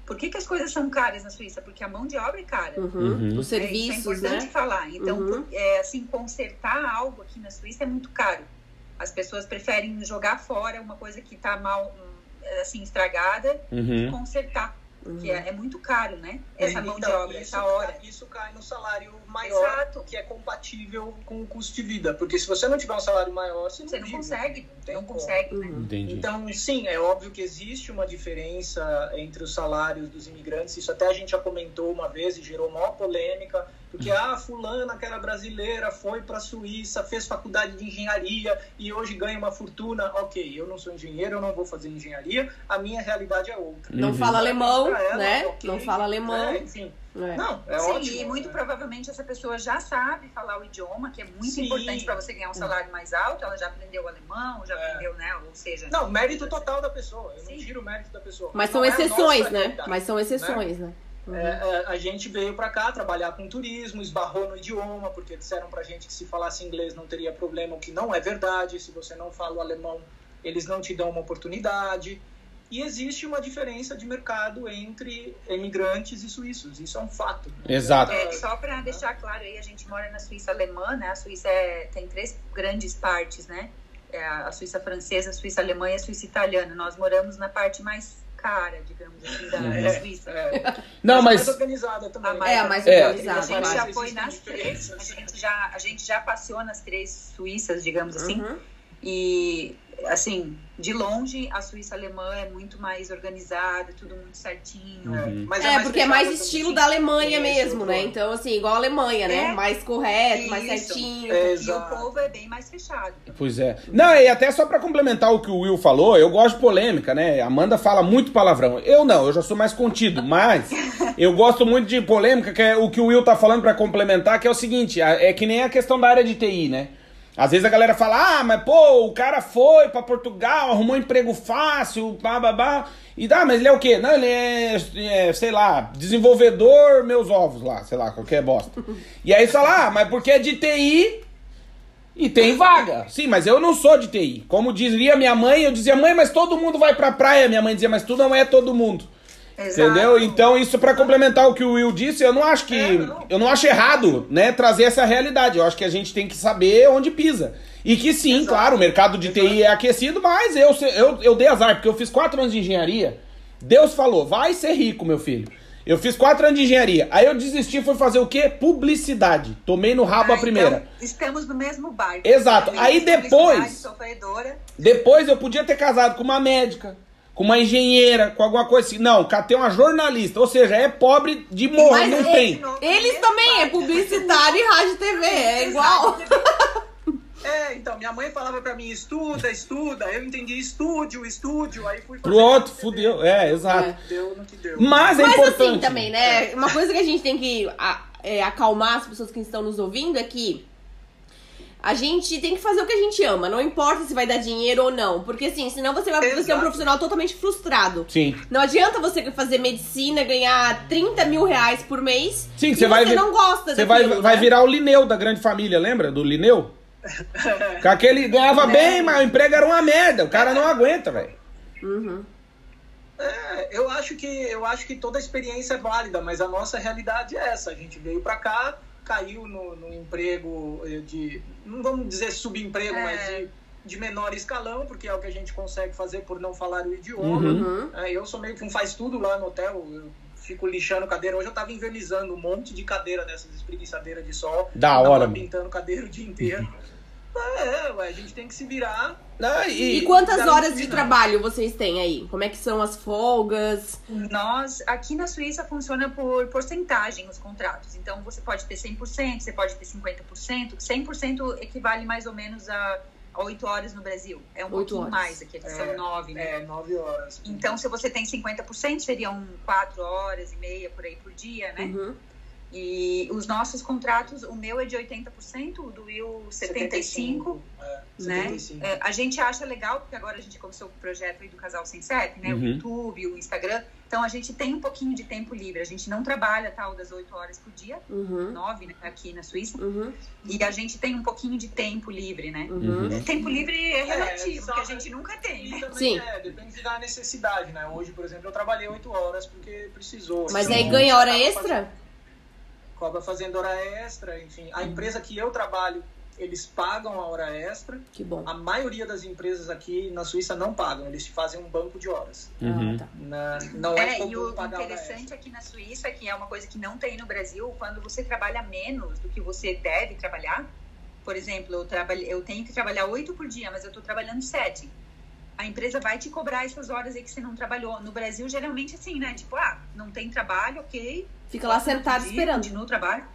D: Por que, que as coisas são caras na Suíça? Porque a mão de obra é cara.
B: Uhum.
A: Uhum.
B: Os
D: É, isso é
B: serviços,
D: importante
B: né?
D: falar. Então,
B: Uhum.
D: por- é, assim, consertar algo aqui na Suíça é muito caro. As pessoas preferem jogar fora uma coisa que está mal, hum, assim, estragada e
A: Uhum.
D: consertar. Que é, é muito caro, né? Essa mão de
C: Então,
D: obra,
C: isso
D: essa hora.
C: cai- isso cai no salário maior,
D: Exato.
C: que é compatível com o custo de vida. Porque se você não tiver um salário maior, você não,
D: Você não
C: vive,
D: consegue,
C: Não, tem
D: não consegue, né?
A: Entendi.
C: Então, sim, é óbvio que existe uma diferença entre os salários dos imigrantes. Isso até a gente já comentou uma vez e gerou maior polêmica, Porque a ah, fulana que era brasileira foi para a Suíça, fez faculdade de engenharia e hoje ganha uma fortuna. Ok, eu não sou engenheiro, eu não vou fazer engenharia, a minha realidade é outra.
B: Não uhum. fala alemão, ela, né? Okay, não fala alemão. É,
C: enfim. É. Não, é
D: Sim,
C: ótimo.
D: e muito
C: né?
D: provavelmente essa pessoa já sabe falar o idioma, que é muito Sim. importante para você ganhar um salário mais alto. Ela já aprendeu alemão, já é. aprendeu, né? Ou seja.
C: Não, mérito total da pessoa. Eu Sim. não tiro o mérito da pessoa.
B: Mas são é exceções, né? Mas são exceções, né? né?
C: Uhum. É, a gente veio para cá trabalhar com turismo, esbarrou no idioma, porque disseram pra gente que se falasse inglês não teria problema, o que não é verdade. Se você não fala o alemão, eles não te dão uma oportunidade. E existe uma diferença de mercado entre emigrantes e suíços. Isso é um fato.
A: Né? Exato.
D: É, só para deixar claro aí, a gente mora na Suíça alemã, né? A Suíça é, tem três grandes partes, né? É a Suíça francesa, a Suíça alemã e a Suíça italiana. Nós moramos na parte mais cara, digamos assim, da, é, da Suíça. É.
A: Não, mas...
C: mais organizada também. A
B: mais, é, a mais organizada.
D: A gente já foi nas três, a gente já, a gente já passeou nas três Suíças, digamos assim. Uhum. E assim, de longe, a Suíça alemã é muito mais organizada, tudo muito certinho.
B: Uhum. Mas é, é porque é mais estilo da Alemanha mesmo, né? Então, assim, igual a Alemanha, né? É. Mais correto, Isso. mais certinho.
D: É, e o povo é bem mais fechado.
A: Pois é. Não, e até só para complementar o que o Will falou, eu gosto de polêmica, né? Amanda fala muito palavrão. Eu não, eu já sou mais contido, mas *laughs* eu gosto muito de polêmica, que é o que o Will tá falando para complementar, que é o seguinte, é que nem a questão da área de TI, né? Às vezes a galera fala, ah, mas pô, o cara foi para Portugal, arrumou um emprego fácil, bababá. E dá, mas ele é o quê? Não, ele é, é, sei lá, desenvolvedor meus ovos lá, sei lá, qualquer bosta. *laughs* E aí fala, ah, mas porque é de TI e tem vaga. Sim, mas eu não sou de TI. Como dizia minha mãe, eu dizia, mãe, mas todo mundo vai pra praia. Minha mãe dizia, mas tu não é todo mundo. Exato. Entendeu? Então, isso para complementar o que o Will disse, eu não acho que. É, não. Eu não acho errado, né, trazer essa realidade. Eu acho que a gente tem que saber onde pisa. E que sim, Exato. claro, o mercado de Exato. TI é aquecido, mas eu, eu, eu dei azar, porque eu fiz quatro anos de engenharia. Deus falou, vai ser rico, meu filho. Eu fiz quatro anos de engenharia. Aí eu desisti e fui fazer o quê? Publicidade. Tomei no rabo ah, a primeira. Então,
D: estamos no mesmo bairro.
A: Exato. Aí depois. Depois eu podia ter casado com uma médica com uma engenheira, com alguma coisa assim. Não, catei uma jornalista. Ou seja, é pobre de morrer, não tem.
B: Eles também é publicitário e rádio TV, é igual. *laughs*
C: É, então, minha mãe falava pra mim, estuda, estuda. Eu entendi estúdio, estúdio, aí fui
A: Pronto, fudeu. É, exato.
C: É. Deu no que deu.
A: Mas é
B: Mas
A: importante.
B: assim também, né? Uma coisa que a gente tem que é, acalmar as pessoas que estão nos ouvindo é que a gente tem que fazer o que a gente ama, não importa se vai dar dinheiro ou não. Porque assim, senão você vai ser um profissional totalmente frustrado.
A: Sim.
B: Não adianta você fazer medicina, ganhar 30 mil reais por mês.
A: Sim, você vai.
B: Você não gosta
A: Você vai, né? vai virar o Lineu da grande família, lembra? Do Lineu? *laughs* Com aquele ganhava é. bem, mas o emprego era uma merda. O cara não aguenta, velho.
B: Uhum.
C: É, eu acho que eu acho que toda experiência é válida, mas a nossa realidade é essa. A gente veio para cá, caiu no, no, emprego eh, de, não vamos dizer subemprego, é. mas de, de, menor escalão, porque é o que a gente consegue fazer por não falar o idioma. Uhum. É, eu sou meio que um faz tudo lá no hotel, eu fico lixando cadeira. Hoje eu tava invernizando um monte de cadeira dessas espreguiçadeiras de sol.
A: Da hora.
C: pintando cadeira o dia inteiro. *laughs* É, ué, a gente tem que se virar.
B: Ah, e, e, quantas horas de trabalho vocês têm aí? Como é que são as folgas?
D: Nós, aqui na Suíça, funciona por porcentagem os contratos. Então, você pode ter 100%, você pode ter 50%. 100% equivale mais ou menos a 8 horas no Brasil. É um pouquinho horas. mais aqui, aqui é, são 9, né?
C: É, 9 horas.
D: Então, se você tem 50%, seriam 4 horas e meia por aí por dia, né? Uhum. E os nossos contratos, o meu é de 80%, o do Will 75%. 75 é, né? 75. É, a gente acha legal, porque agora a gente começou com o projeto aí do Casal Sem CEP, né? Uhum. O YouTube, o Instagram. Então a gente tem um pouquinho de tempo livre. A gente não trabalha tal das 8 horas por dia, uhum. 9 né, aqui na Suíça. Uhum. E a gente tem um pouquinho de tempo livre, né? Uhum. Tempo livre é, é relativo, é, porque a gente nunca tem, né?
C: Sim. É, depende da necessidade, né? Hoje, por exemplo, eu trabalhei 8 horas porque precisou.
B: Mas assim, aí ganha hora extra? Fazer
C: cobra fazendo hora extra, enfim. A uhum. empresa que eu trabalho, eles pagam a hora extra.
B: Que bom.
C: A maioria das empresas aqui na Suíça não pagam, eles te fazem um banco de horas.
A: Uhum.
C: Ah, tá. Na, não é,
D: é e o interessante aqui na Suíça, que é uma coisa que não tem no Brasil, quando você trabalha menos do que você deve trabalhar, por exemplo, eu, trabalho, eu tenho que trabalhar oito por dia, mas eu estou trabalhando sete a empresa vai te cobrar essas horas aí que você não trabalhou. No Brasil, geralmente assim, né? Tipo, ah, não tem trabalho, ok.
B: Fica lá sentado esperando.
D: no trabalho.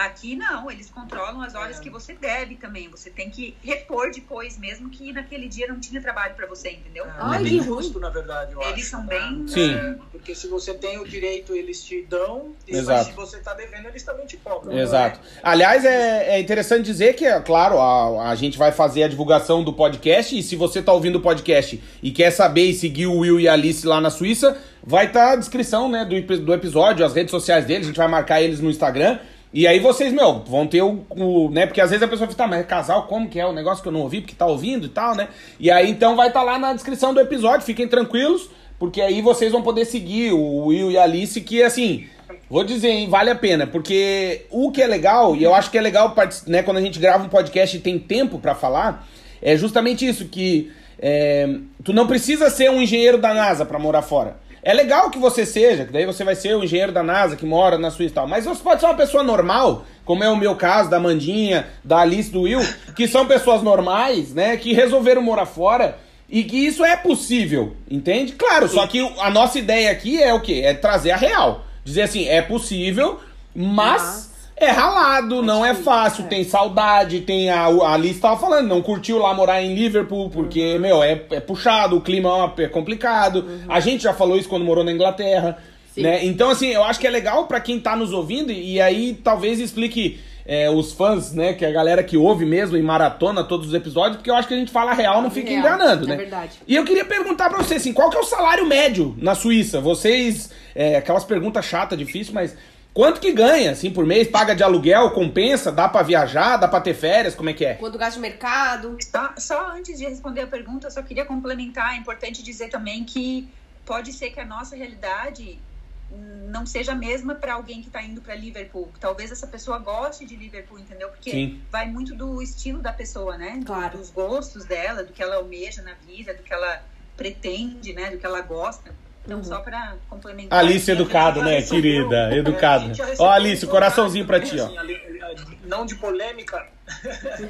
D: Aqui não, eles controlam as horas
C: É.
D: que você deve também. Você tem que repor depois, mesmo que naquele dia não tinha trabalho para você, entendeu?
C: É,
B: Ai,
C: é bem justo, na verdade, eu
D: Eles
C: acho,
D: são
C: né?
D: bem-
A: Sim.
C: É, porque se você tem o direito, eles te dão. E
A: Exato.
C: se você tá devendo, eles também te cobram.
A: Exato. Aliás, é, é interessante dizer que, é claro, a, a gente vai fazer a divulgação do podcast e se você tá ouvindo o podcast e quer saber e seguir o Will e a Alice lá na Suíça, vai estar a descrição né, do, do episódio, as redes sociais deles, a gente vai marcar eles no Instagram. E aí vocês, meu, vão ter o, o, né, porque às vezes a pessoa fica, tá, mas casal, como que é o negócio que eu não ouvi, porque tá ouvindo e tal, né? E aí então vai estar lá na descrição do episódio, fiquem tranquilos, porque aí vocês vão poder seguir o Will e a Alice, que assim, Vou dizer, hein, vale a pena, porque o que é legal, e eu acho que é legal né, quando a gente grava um podcast e tem tempo pra falar, é justamente isso, que é, tu não precisa ser um engenheiro da NASA pra morar fora. É legal que você seja, que daí você vai ser o engenheiro da NASA que mora na Suíça e tal, mas você pode ser uma pessoa normal, como é o meu caso, da Mandinha, da Alice, do Will, que são pessoas normais, né, que resolveram morar fora e que isso é possível, entende? Claro, só que a nossa ideia aqui é o quê? É trazer a real. Dizer assim, é possível, Mas- é ralado, não é fácil, tem saudade, tem a, a Alice tava falando, não curtiu lá morar em Liverpool, porque, meu, é, é puxado, o clima é é complicado. A gente já falou isso quando morou na Inglaterra. Né? Então, assim, eu acho que é legal pra quem tá nos ouvindo, e aí talvez explique é, os fãs, né, que é a galera que ouve mesmo e maratona todos os episódios, porque eu acho que a gente fala real, não fica
B: Real,
A: enganando,
B: é
A: né?
B: verdade.
A: E eu queria perguntar pra você, assim, qual que é o salário médio na Suíça? Vocês, é, aquelas perguntas chatas, difíceis, mas quanto que ganha, assim, por mês? Paga de aluguel, compensa? Dá pra viajar? Dá pra ter férias? Como é que é?
B: Quanto gasto de mercado?
D: Só, só antes de responder a pergunta, eu só queria complementar. É importante dizer também que pode ser que a nossa realidade não seja a mesma para alguém que está indo para Liverpool. Talvez essa pessoa goste de Liverpool, entendeu? Porque
A: Sim.
D: vai muito do estilo da pessoa, né? Do-
B: Claro.
D: Dos gostos dela, do que ela almeja na vida, do que ela pretende, né? Do que ela gosta. Então,
B: Uhum.
D: só para complementar.
A: Alice
D: aqui,
A: educado,
C: Já
A: né, querida?
C: é, a
A: Educada. Ó, Alice,
C: um
A: coraçãozinho pra ti, *laughs* ó.
C: assim, ali- Não de polêmica, *laughs* Não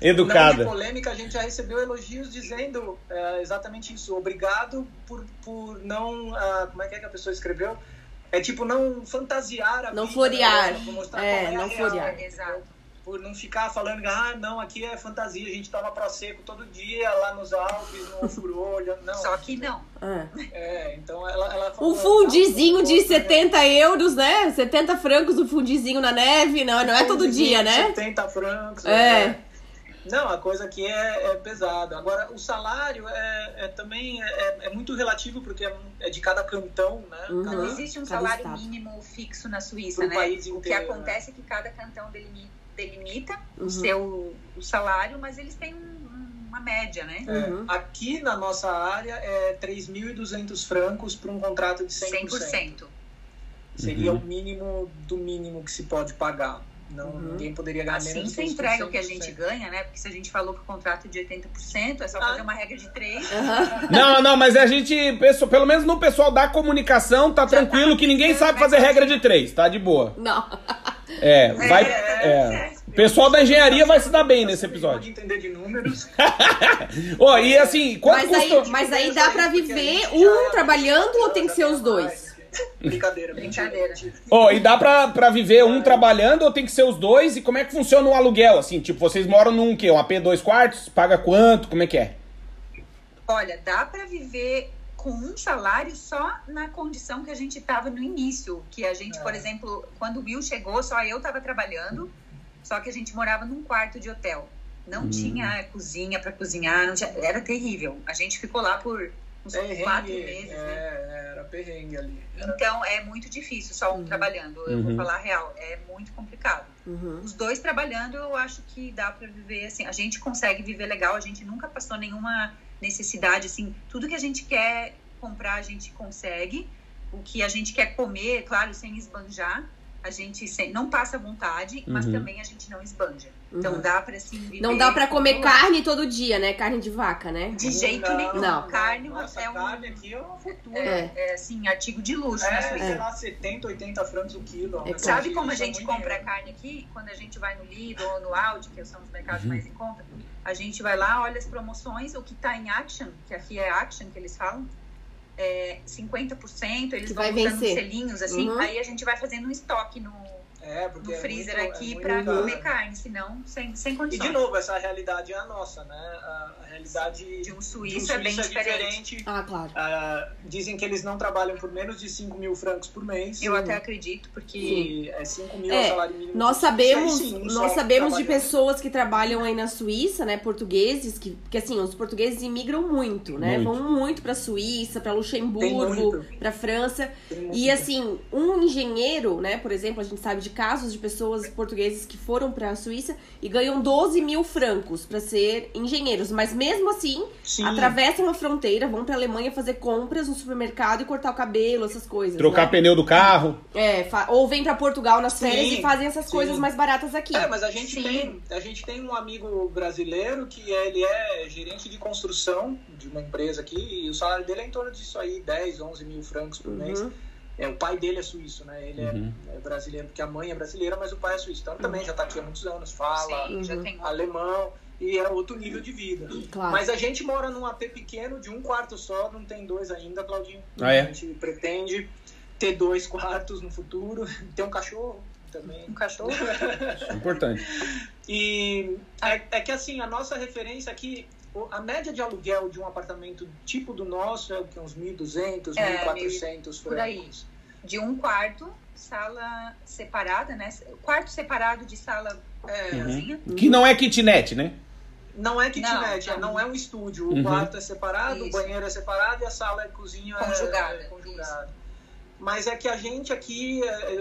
C: de
A: Educada.
C: polêmica, a gente já recebeu elogios dizendo é, exatamente isso. Obrigado por, por não. ah, como é que, é que a pessoa escreveu? É tipo, não fantasiar a
B: Não
C: vida,
B: florear.
C: né? Vou mostrar
B: É,
C: qual é
B: não florear.
D: Exato.
C: Por não ficar falando, ah, não, aqui é fantasia, a gente toma prosecco todo dia lá nos Alpes, no Furolha. Não.
D: Só que não.
B: Ah.
C: É, então ela, ela
B: Um
C: falou,
B: fundizinho
C: "Ah,
B: de
C: né?"
B: 70 euros, né? 70 francos o fundizinho na neve. Não, não é todo dia, né?
C: 70 francos.
B: É.
C: né? Não, a coisa aqui é, é pesada. Agora, o salário é, é também é, é muito relativo, porque é, é de cada cantão, né?
B: Uhum.
C: Cada-
D: Não existe um salário
B: estado.
D: mínimo fixo na Suíça,
C: Pro
D: né?
C: país
D: o que
C: inteiro,
D: acontece é que cada cantão delimi- delimita
B: Uhum.
D: o seu o salário, mas eles têm um- uma média, né?
C: É,
B: Uhum.
C: Aqui na nossa área é 3.200 francos para um contrato de 100%.
D: 100%.
C: Seria
A: Uhum.
C: o mínimo do mínimo que se pode pagar. Não,
B: Uhum.
C: Ninguém poderia ganhar
D: Assim
C: menos
D: você
C: que os
D: entrega o que a
C: 100%.
D: gente ganha, né? Porque se a gente falou que o contrato é de 80%, é só
C: Ah.
D: fazer uma regra de 3.
B: Aham.
A: Não, não, mas a gente, pelo menos no pessoal da comunicação, tá tranquilo que ninguém sabe fazer regra de três, tá de boa.
B: Não.
A: É, vai. É. O pessoal da engenharia vai se dar bem nesse
C: Pode
A: episódio.
C: entender de números. *laughs*
A: Ó, e assim, quanto
B: Mas aí,
A: custou?
B: mas aí dá pra
C: Porque a
B: viver um
C: já-
B: trabalhando ou tem que ser os dois?
C: Brincadeira,
D: Brincadeira.
A: Ó, e dá pra, pra viver um trabalhando ou tem que ser os dois? E como é que funciona o aluguel? Assim, tipo, vocês moram num quê? Um AP dois quartos? Paga quanto? Como é que é?
D: Olha, dá para viver com um salário só na condição que a gente estava no início. Que a gente, por
C: É.
D: exemplo, quando o Will chegou, só eu estava trabalhando, só que a gente morava num quarto de hotel. Não
A: Hum.
D: tinha cozinha para cozinhar, não tinha- era terrível. A gente ficou lá por uns quatro
C: Perrengue,
D: meses,
C: é,
D: né?
C: era perrengue ali. Era-
D: Então é muito difícil só um trabalhando. Eu
A: Uhum.
D: vou falar a real, é muito complicado.
B: Uhum.
D: Os dois trabalhando, eu acho que dá para viver assim. A gente consegue viver legal, a gente nunca passou nenhuma necessidade assim. Tudo que a gente quer comprar, a gente consegue. O que a gente quer comer, claro, sem esbanjar, a gente sem, não passa vontade, mas
A: Uhum.
D: também a gente não esbanja. Então
B: Uhum.
D: dá para assim viver.
B: Não dá pra comer
D: com-
B: carne todo dia, né? Carne de vaca, né?
D: de jeito
C: Não,
D: nenhum.
B: Não.
D: Carne
C: Nossa,
D: é um
C: carne aqui é uma fortuna.
D: é, é, assim, artigo de luxo, né?
C: É,
D: Suíça.
C: sei lá, 70, 80 francos o quilo.
B: É
C: um.
D: Sabe como a gente compra
C: dinheiro.
D: carne aqui? Quando a gente vai no Lidl ou no Aldi, que são os mercados
A: Uhum.
D: mais em conta, a gente vai lá, olha as promoções, o que tá em Action, que aqui é Action que eles falam, é 50%, eles
B: Que
D: vão
B: vencer.
D: selinhos assim,
B: Uhum.
D: aí a gente vai fazendo um estoque no,
C: É, porque
D: no
C: é
D: freezer
C: muito- é
D: aqui
C: muito
D: pra
C: caro.
D: comer carne, senão sem, sem
C: E
D: condições.
C: de novo, essa realidade é a nossa, né? A, a realidade
D: De um suíço é bem diferente.
B: Ah, claro.
C: Ah, dizem que eles não trabalham por menos de 5 mil francos por mês.
D: Eu até acredito, porque
C: que é 5 mil
B: É,
C: é, salário mínimo.
B: Nós sabemos,
C: sim, um
B: nós sabemos de pessoas que trabalham aí na Suíça, né, portugueses, que, que assim, os portugueses imigram muito, né?
A: Muito.
B: Vão muito pra Suíça, pra
C: Tem
B: Luxemburgo, pra França. E assim, um engenheiro, né, por exemplo, a gente sabe de casos de pessoas portugueses que foram pra Suíça e ganham 12 mil francos pra ser engenheiros, mas mesmo assim,
C: Sim.
B: atravessam a fronteira, vão pra Alemanha fazer compras no supermercado e cortar o cabelo, essas coisas.
A: Trocar
B: né?
A: pneu do carro.
B: É, ou vem pra Portugal nas
C: Sim,
B: férias e fazem essas
C: sim.
B: coisas mais baratas aqui.
C: É, mas a gente, tem, a gente tem um amigo brasileiro que ele é gerente de construção de uma empresa aqui e o salário dele é em torno disso aí, 10, 11 mil francos por mês.
B: Uhum.
C: É, o pai dele é suíço, né? Ele
A: Uhum.
C: é, é brasileiro, porque a mãe é brasileira, mas o pai é suíço. Então também já tá aqui há muitos anos, fala
D: sim, já
B: Uhum.
D: tem
C: alemão e é outro nível de vida.
B: Claro.
C: Mas a gente mora num AP pequeno de um quarto só, não tem dois ainda, Claudinho.
A: Ah, é?
C: A gente pretende ter dois quartos no futuro, *laughs* ter um cachorro também.
D: um cachorro.
A: Isso é importante. *laughs*
C: E é, é que assim, a nossa referência aqui, a média de aluguel de um apartamento tipo do nosso é o que? Uns 1.200,
D: É,
C: 1.400
D: por aí. De um quarto, sala separada, né? Quarto separado de sala
C: É,
A: Uhum. Que não é kitnet, né?
C: Não é kitnet,
D: Não,
C: não,
D: não.
C: não é um estúdio. O
A: Uhum.
C: quarto é separado,
D: Isso.
C: o banheiro é separado e a sala e a cozinha é-
D: Conjugada,
C: é conjugada. Mas é que a gente aqui é,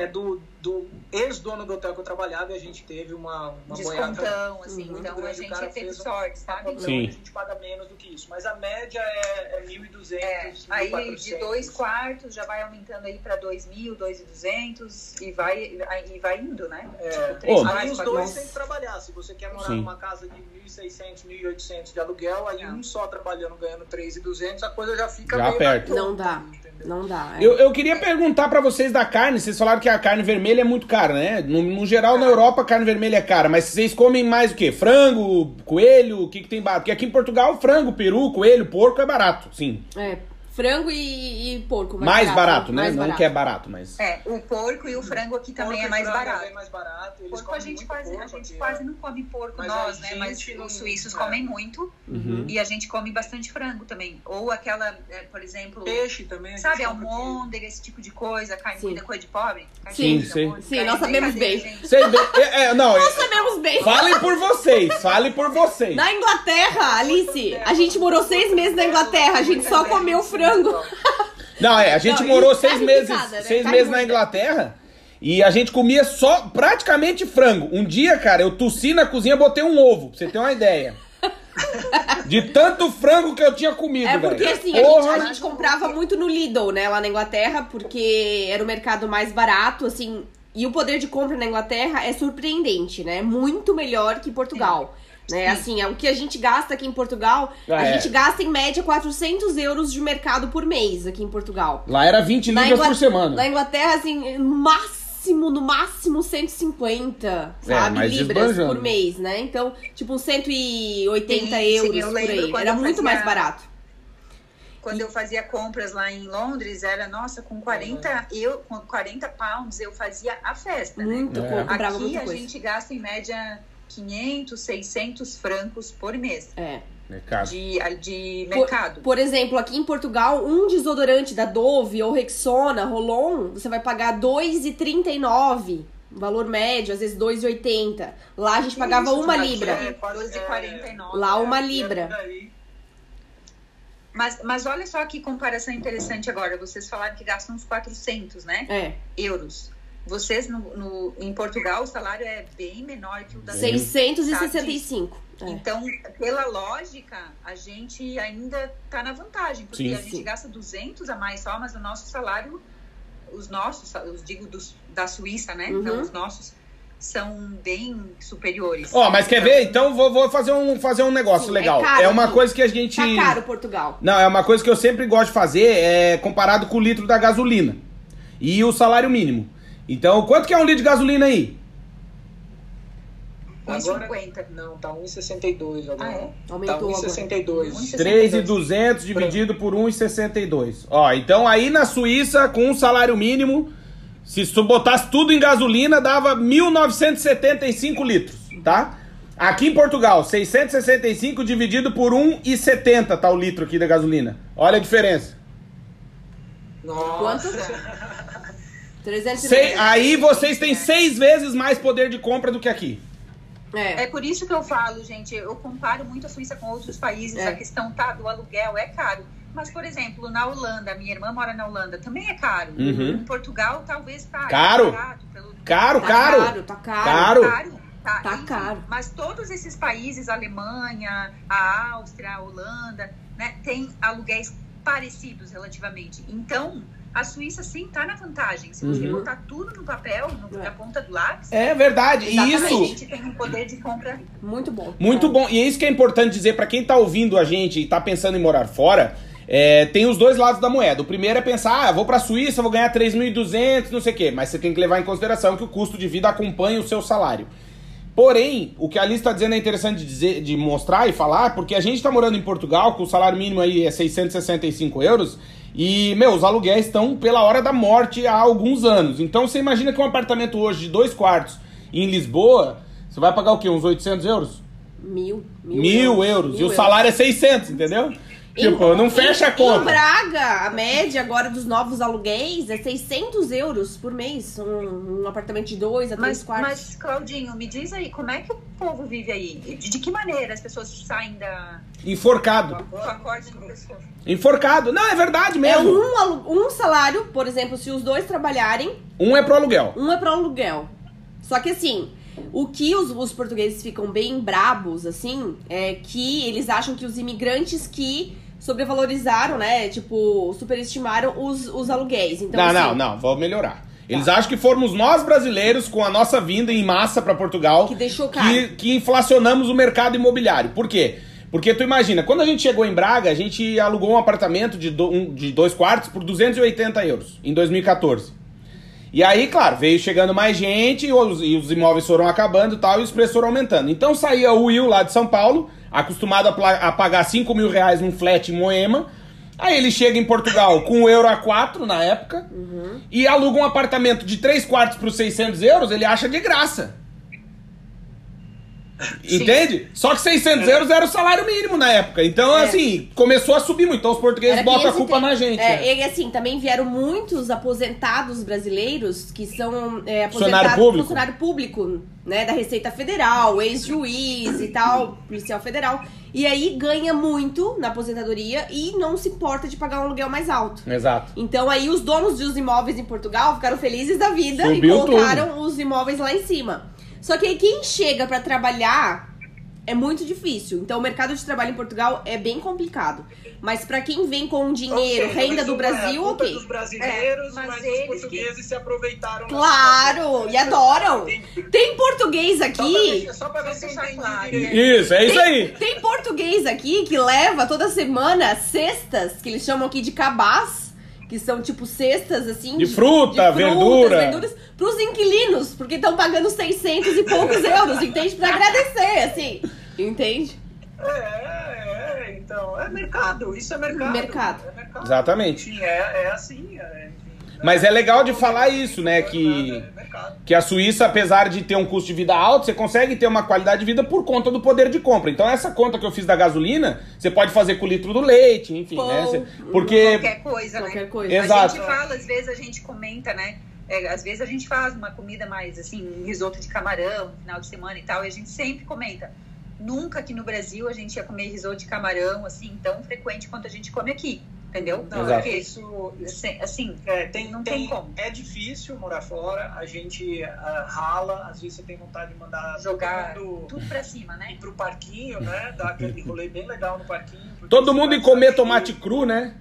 C: é- é do, do ex-dono do hotel que eu trabalhava e a gente teve uma, uma boiada
D: Descontão, assim. Então a
C: grande, o
D: gente teve
C: fez um-
D: sorte, sabe?
C: Então,
A: Sim.
C: a gente paga menos do que isso. Mas a média é, é 1.200,
D: É, aí
C: 1.400.
D: de dois quartos já vai aumentando aí pra 2.000, 2.200 e vai, aí vai indo, né?
C: É.
D: Tipo, quartos,
C: Aí os dois têm que trabalhar. Se você quer morar
A: Sim.
C: numa casa de 1.600, 1.800 de aluguel, aí um só trabalhando ganhando 3.200, a coisa já fica
A: Já
C: meio
A: aperta.
C: na
B: Não dá.
C: entendeu?
B: Não dá. é.
A: Eu, eu queria perguntar pra vocês da carne. Vocês falaram que a carne vermelha é muito cara, né? No, no geral, na Europa, a carne vermelha é cara. Mas vocês comem mais o quê? Frango, coelho? O que, que tem barato? Porque aqui em Portugal, frango, peru, coelho, porco é barato, sim.
B: É, frango e, e porco.
A: Mais barato, né?
B: mais
A: Não
B: barato.
A: que é barato, mas...
D: É, o porco e o frango aqui também
C: Porco
D: é
C: e
D: mais
C: frango
D: barato.
C: É mais barato. Eles
D: Porco a gente, quase, a
C: porco
D: gente
C: aqui,
D: quase
C: é.
D: não come porco
C: Mas
D: nós,
C: a
D: né? Mas
C: gente
D: os
C: não-
D: suíços
C: é.
D: comem muito
A: Uhum.
D: e a gente come bastante frango também. Ou aquela, é, por exemplo,
C: Peixe também. a
D: sabe, almôndega, esse tipo de coisa, carne
B: Sim.
D: coisa de pobre. Carne
A: Sim, sim.
D: almôndega,
B: Sim,
D: é
B: nós sabemos bem.
A: Vocês bem- é, é, não, é-
B: Bem.
A: falem por vocês, falem por vocês.
B: Na Inglaterra, Alice, a gente morou seis meses na Inglaterra, a gente só comeu frango.
A: Não, é, a gente
B: Não,
A: morou seis meses,
B: picada, né?
A: seis
B: Carne
A: meses na. Inglaterra e a gente comia só praticamente frango. Um dia, cara, eu tossi na cozinha e botei um ovo, pra você ter uma ideia. De tanto frango que eu tinha comido,
B: É porque
A: velho.
B: assim, a gente, a gente comprava muito no Lidl, né, lá na Inglaterra, porque era o mercado mais barato, assim. E o poder de compra na Inglaterra é surpreendente, né? Muito melhor que Portugal. Né? Assim, é o que a gente gasta aqui em Portugal,
A: Ah,
B: a
A: é.
B: gente gasta em média 400 euros de mercado por mês aqui em Portugal.
A: Lá era 20
B: Na
A: libras
B: Ingla-
A: por semana.
B: Na Inglaterra, assim, no máximo, no máximo 150,
A: É,
B: sabe? libras por mês, né? Então, tipo, uns 180
D: Sim, sim,
B: euros
D: eu
B: por aí. Era muito mais barato.
D: Quando eu fazia compras lá em Londres, era, nossa, com 40, eu, com 40 pounds eu fazia a festa, né?
B: Muito,
A: É.
B: comprava
D: Aqui
B: muita
D: a
B: coisa.
D: gente gasta em média 500, 600 francos por mês
B: É.
A: Mercado.
D: de, de
B: Por-
D: mercado.
B: Por exemplo, aqui em Portugal, um desodorante da Dove ou Rexona, Rolon, você vai pagar 2,39. Valor médio, às vezes 2,80. Lá a gente pagava
C: Isso,
B: uma libra.
C: é quase-
D: 12,49.
B: Lá uma
C: é,
B: libra.
C: é por.
D: Mas, mas olha só que comparação interessante agora. Vocês falaram que gastam uns 400, né?
B: É.
D: Euros. Vocês, no, no- em Portugal, o salário é bem menor que o da
B: 665. É.
D: Então, pela lógica, a gente ainda tá na vantagem, porque
A: Sim.
D: a gente
B: Sim.
D: gasta 200 a mais só, mas o nosso salário, os nossos, os digo dos, da Suíça, né?
B: Uhum.
D: Então, os nossos são bem superiores.
A: Ó, mas quer ver? Então vou, vou fazer, um, fazer um negócio
B: Sim, é
A: legal.
B: caro
A: É, uma
B: aqui.
A: coisa que a gente.
B: Tá caro Portugal.
A: Não, é uma coisa que eu sempre gosto de fazer, é comparado com o litro da gasolina. E o salário mínimo. Então, quanto que é um litro de gasolina aí?
C: Agora,
D: 1,50.
C: não, tá 1,62 agora.
D: Ah, é?
B: Aumentou
C: tá
B: agora.
C: 1,62.
D: 1,62.
A: 3,200 dividido por 1,62. Ó, então aí na Suíça, com um salário mínimo, Se tu botasse tudo em gasolina, dava 1.975 litros, tá? Aqui em Portugal, 665 dividido por 1,70 tá o litro aqui da gasolina. Olha a diferença.
B: Quanto?
C: Nossa.
B: 300
A: Sei- aí vocês têm seis vezes mais poder de compra do que aqui.
B: É.
D: É por isso que eu falo, gente, eu comparo muito a Suíça com outros países,
B: É.
D: a questão tá, do aluguel é caro. Mas, por exemplo, na Holanda, minha irmã mora na Holanda, também é caro.
A: Uhum.
D: Em Portugal, talvez tá
A: Caro.
D: barato, pelo-
A: Caro,
B: Tá
A: caro.
B: caro, tá caro.
A: Caro.
D: caro. Tá,
B: Tá
D: Enfim,
B: caro.
D: Mas todos esses países, a Alemanha, a Áustria, a Holanda, né, têm aluguéis parecidos relativamente. Então, a Suíça sim está na vantagem. Se você
A: Uhum.
D: botar tudo no papel, no,
B: É.
D: na ponta do lápis,
A: É verdade. E
B: Exatamente.
D: a
A: isso.
D: gente tem um poder de compra
B: Muito bom.
A: Muito
B: É.
A: bom. E é isso que é importante dizer pra quem tá ouvindo a gente e tá pensando em morar fora. É, tem os dois lados da moeda. O primeiro é pensar, ah, vou pra Suíça, vou ganhar 3.200, não sei o quê. Mas você tem que levar em consideração que o custo de vida acompanha o seu salário. Porém, o que a Alice está dizendo é interessante de, dizer, de mostrar e falar, porque a gente está morando em Portugal, com o salário mínimo aí é 665 euros, e, meu, os aluguéis estão pela hora da morte há alguns anos. Então você imagina que um apartamento hoje de dois quartos em Lisboa, você vai pagar o quê? Uns 800 euros?
B: Mil. Mil,
A: Mil, euros. E
B: Mil
A: o salário é 600, entendeu? Tipo, não fecha a
B: Em
A: conta.
B: Braga, a média agora dos novos aluguéis é 600 euros por mês. Um, um apartamento de dois a três
D: Mas,
B: quartos.
D: mas, Claudinho, me diz aí, como é que o povo vive aí? De, de que maneira as pessoas saem da,
A: Enforcado.
D: do acorde no pescoço?
A: Enforcado. Não, é verdade
B: É
A: mesmo.
B: um, alu- um salário, por exemplo, se os dois trabalharem,
A: Um é pro aluguel.
B: um é para aluguel. Só que assim, o que os, os portugueses ficam bem brabos, assim, é que eles acham que os imigrantes que sobrevalorizaram, né? Tipo, superestimaram os, os aluguéis. Então,
A: não,
B: assim,
A: não, não, vou melhorar. Eles acham que fomos nós brasileiros, com a nossa vinda em massa pra Portugal,
B: Que deixou caro.
A: que, que inflacionamos o mercado imobiliário. Por quê? Porque tu imagina, quando a gente chegou em Braga, a gente alugou um apartamento de, do- um- de dois quartos por 280 euros em 2014. E aí, claro, veio chegando mais gente e os, e os imóveis foram acabando e tal, e os preços foram aumentando. Então saía o Will lá de São Paulo, acostumado a, a pagar 5 mil reais num flat em Moema. Aí ele chega em Portugal com um euro a 4 na época e aluga um apartamento de 3 quartos por 600 euros, ele acha de graça. Entende? Só que 600 euros era o salário mínimo na época. Então,
B: É.
A: assim, começou a subir muito. Então os portugueses
B: Era
A: botam a
B: 530.
A: culpa na gente. né?
B: É, e assim, também vieram muitos aposentados brasileiros que são é,
A: Funcionário
B: aposentados
A: público.
B: funcionário público, né, da Receita Federal, ex-juiz e tal, policial federal. E aí ganha muito na aposentadoria e não se importa de pagar um aluguel mais alto.
A: Exato.
B: Então aí os donos dos imóveis em Portugal ficaram felizes da vida
A: Subiu
B: e colocaram os imóveis lá em cima. Só que aí quem chega pra trabalhar é muito difícil. Então o mercado de trabalho em Portugal é bem complicado. Mas pra quem vem com dinheiro,
C: seja,
B: renda do
C: resumo é,
B: Brasil,
C: a culpa
B: ok.
C: dos brasileiros,
D: É, mas
C: mas,
D: eles
C: os portugueses se aproveitaram.
B: Claro, e adoram.
C: Entendi.
B: Tem português
C: Só pra
B: aqui.
C: Só pra ver se eu
D: Só pra deixar
C: direito.
A: Isso, é isso aí.
B: Tem português aqui que leva toda semana cestas, que eles chamam aqui de cabaz, que são tipo cestas assim
A: De fruta, verdura.
B: verduras, pros inquilinos, porque estão pagando 600 e poucos euros, entende? Pra agradecer, assim. Entende?
C: É, é, é, então, é mercado, isso é mercado.
B: Mercado.
C: É mercado.
A: Exatamente.
C: Enfim, é, é assim, é, enfim.
A: Mas é legal de falar isso, né? Que,
C: É mercado.
A: que a Suíça, apesar de ter um custo de vida alto, você consegue ter uma qualidade de vida por conta do poder de compra. Então, essa conta que eu fiz da gasolina, você pode fazer com o litro do leite, enfim,
B: Pão,
A: né? Você- porque.
D: Qualquer coisa, né?
B: Qualquer coisa.
A: Exato.
D: A gente fala, às vezes a gente comenta, né? É, às vezes a gente faz uma comida mais assim, um risoto de camarão no final de semana e tal, e a gente sempre comenta. Nunca aqui no Brasil a gente ia comer risoto de camarão assim tão frequente quanto a gente come aqui, entendeu?
C: Não,
A: Exato.
C: é que isso,
D: Assim, assim,
C: É, tem,
D: Não
C: tem,
D: tem como.
C: É difícil morar fora, a gente ah, rala, às vezes você tem vontade de mandar
D: jogar
C: todo mundo
D: tudo pra cima, né?
C: ir pro parquinho, né? Dar aquele rolê bem legal no parquinho. porque
A: Todo mundo em comer tomate cru, né?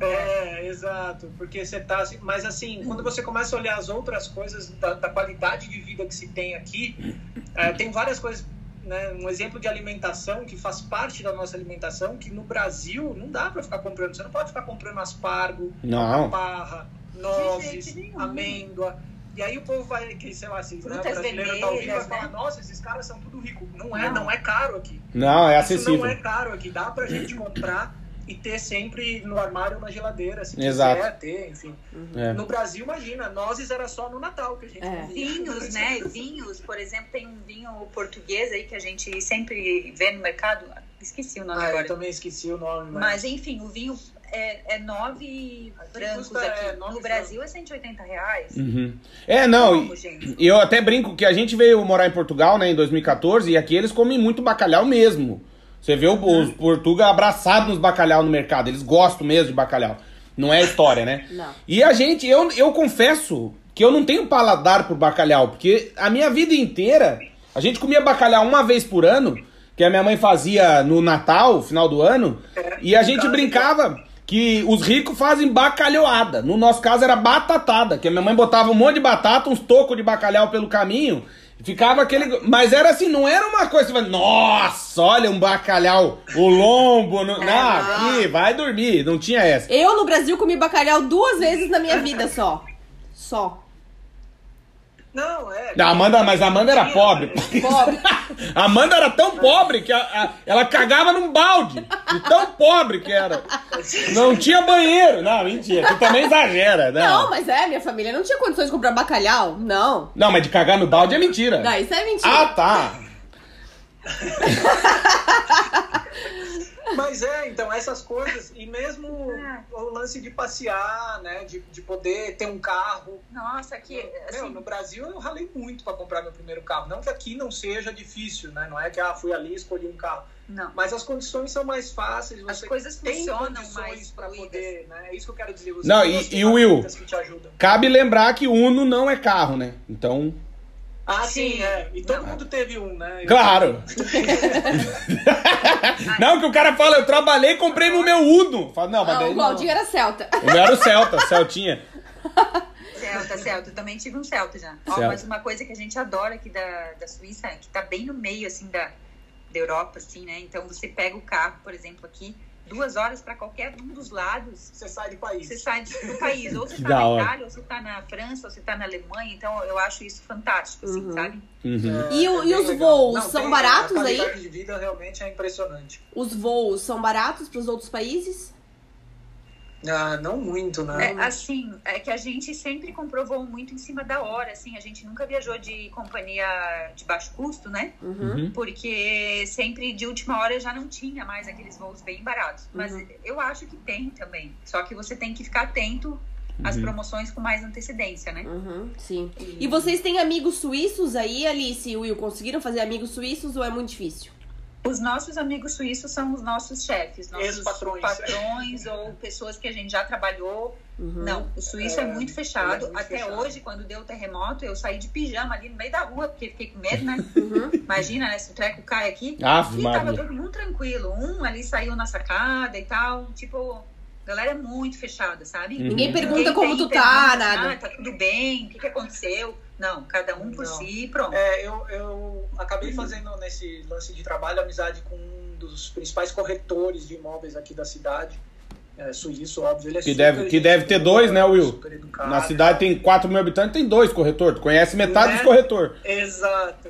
C: É, exato, porque você tá assim, mas assim, quando você começa a olhar as outras coisas da, da qualidade de vida que se tem aqui, é, tem várias coisas, né, um exemplo de alimentação que faz parte da nossa alimentação, que no Brasil não dá para ficar comprando, você não pode ficar comprando aspargo,
A: Não.
C: parra,
D: De
C: nozes, amêndoa. E aí o povo vai, que, sei lá, assim, né, o
D: Frutas
C: brasileiro tá ouvindo e vai falar,
D: né?
C: nossa, esses caras são tudo ricos. Não é,
D: Não.
C: não é caro aqui.
A: Não, é
C: Isso
A: acessível.
C: não é caro aqui, dá pra gente comprar e ter sempre no armário ou na geladeira, se
A: Exato.
C: quiser ter, enfim.
A: É.
C: No Brasil, imagina, nozes era só no Natal que a gente
B: É.
C: comia.
D: Vinhos, né? *laughs* Vinhos, por exemplo, tem um vinho português aí que a gente sempre vê no mercado. Esqueci o nome
C: Ah, eu
D: agora.
C: também esqueci o nome, mas...
D: Mas enfim, o vinho é, é nove brancos
C: custa,
D: aqui.
C: é, nove
D: no Brasil é 180 reais.
A: Uhum. É, não.
D: Como,
A: eu até brinco que a gente veio morar em Portugal, né, em 2014, e aqui eles comem muito bacalhau mesmo. Você vê o- os portugueses abraçados nos bacalhau no mercado, eles gostam mesmo de bacalhau. Não é história, né? *laughs*
B: Não.
A: E a gente, eu, eu confesso que eu não tenho paladar por bacalhau, porque a minha vida inteira, a gente comia bacalhau uma vez por ano, que a minha mãe fazia no Natal, final do ano, e a gente brincava que os ricos fazem bacalhoada. No nosso caso era batatada, que a minha mãe botava um monte de batata, uns tocos de bacalhau pelo caminho, ficava aquele. Mas era assim, não era uma coisa. você fala, Nossa, olha um bacalhau, o lombo. No... Não, aqui, vai dormir. Não tinha essa.
B: Eu no Brasil comi bacalhau duas vezes na minha vida só. Só.
C: Não, é...
A: A Amanda, mas a Amanda era pobre. *laughs*
B: Pobre.
A: A Amanda era tão pobre que a- a- ela cagava num balde. De tão pobre que era. Não tinha banheiro. Não, mentira. Tu também exagera.
B: Não,
A: Não,
B: mas é, minha família não tinha condições de comprar bacalhau. Não.
A: não mas de cagar no balde é mentira.
B: Não, isso é mentira.
A: Ah, tá. *laughs*
C: Mas é, então, essas coisas, e mesmo *laughs* o lance de passear, né, de, de poder ter um carro.
D: Nossa, aqui,
C: Meu,
D: assim,
C: no Brasil eu ralei muito para comprar meu primeiro carro. Não que aqui não seja difícil, né? Não é que ah, fui ali e escolhi um carro.
D: não.
C: Mas as condições são mais fáceis.
D: As
C: Você
D: coisas
C: tem
D: funcionam mais
C: para poder, né? É isso que eu quero dizer. Você
A: Não, e- e o Will?
C: que.
A: Cabe lembrar que Uno não é carro, né? Então.
C: Ah, sim,
D: Sim.
C: é. E todo
D: Não.
C: mundo teve um, né? Eu-
A: Claro! *laughs* não, que o cara fala, eu trabalhei e comprei no meu Uno. Fala, não, mas
B: Não,
A: daí
B: o. Claudinho era Celta.
A: O meu era o Celta, Celtinha.
D: Celta, Celta, eu também tive um Celta já. Ó,
A: Celta.
D: mas uma coisa que a gente adora aqui da, da Suíça é que tá bem no meio, assim, da, da Europa, assim, né? Então você pega o carro, por exemplo, aqui, duas horas para qualquer um dos lados.
C: Você sai de país.
D: Você sai do país, ou você tá
A: da
D: na
A: hora.
D: Itália, ou você tá na França, ou você tá na Alemanha. Então eu acho isso fantástico, assim,
B: Uhum.
D: sabe?
A: Uhum.
B: E o- e
C: bem
B: os
C: legal.
B: voos são
C: tem-
B: baratos
C: a
B: aí?
C: qualidade de vida realmente é impressionante.
B: Os voos são baratos pros outros países?
C: Ah, não muito, né?
D: É, assim, é que a gente sempre comprovou muito em cima da hora, assim, a gente nunca viajou de companhia de baixo custo, né?
B: Uhum.
A: Uhum.
D: Porque sempre de última hora já não tinha mais aqueles voos bem baratos. Mas
B: Uhum.
D: eu acho que tem também. Só que você tem que ficar atento às
A: Uhum.
D: promoções com mais antecedência, né?
B: Uhum, sim. E vocês têm amigos suíços aí, Alice e Will? Conseguiram fazer amigos suíços ou é muito difícil?
D: Os nossos amigos suíços são os nossos chefes, nossos
C: Ex-patrões.
D: patrões ou *laughs* pessoas que a gente já trabalhou.
B: Uhum.
D: Não, o suíço é,
C: É,
D: muito
C: ele
D: fechado.
C: é muito
D: Até
C: fechado.
D: hoje, quando deu o terremoto, eu saí de pijama ali no meio da rua, porque fiquei com medo, né?
B: Uhum.
D: Imagina, né? Se o treco cai aqui.
A: Ave
D: E tava
A: Maria.
D: todo mundo tranquilo. Um ali saiu na sacada e tal. Tipo, a galera é muito fechada, sabe?
A: Uhum.
B: Ninguém pergunta
D: Ninguém
B: como tu tá,
D: pergunta,
B: nada.
D: Ah, tá tudo bem, o que, que aconteceu? Não, cada um por
C: Não.
D: si e pronto.
C: É, eu, eu acabei fazendo nesse lance de trabalho amizade com um dos principais corretores de imóveis aqui da cidade. É, suíço, óbvio. Ele é
A: Que
C: super
A: deve- que deve ter dois, né, Will? Na cidade tem 4 mil habitantes, tem dois corretor. Tu conhece metade
C: Né?
A: dos corretor.
C: Exato.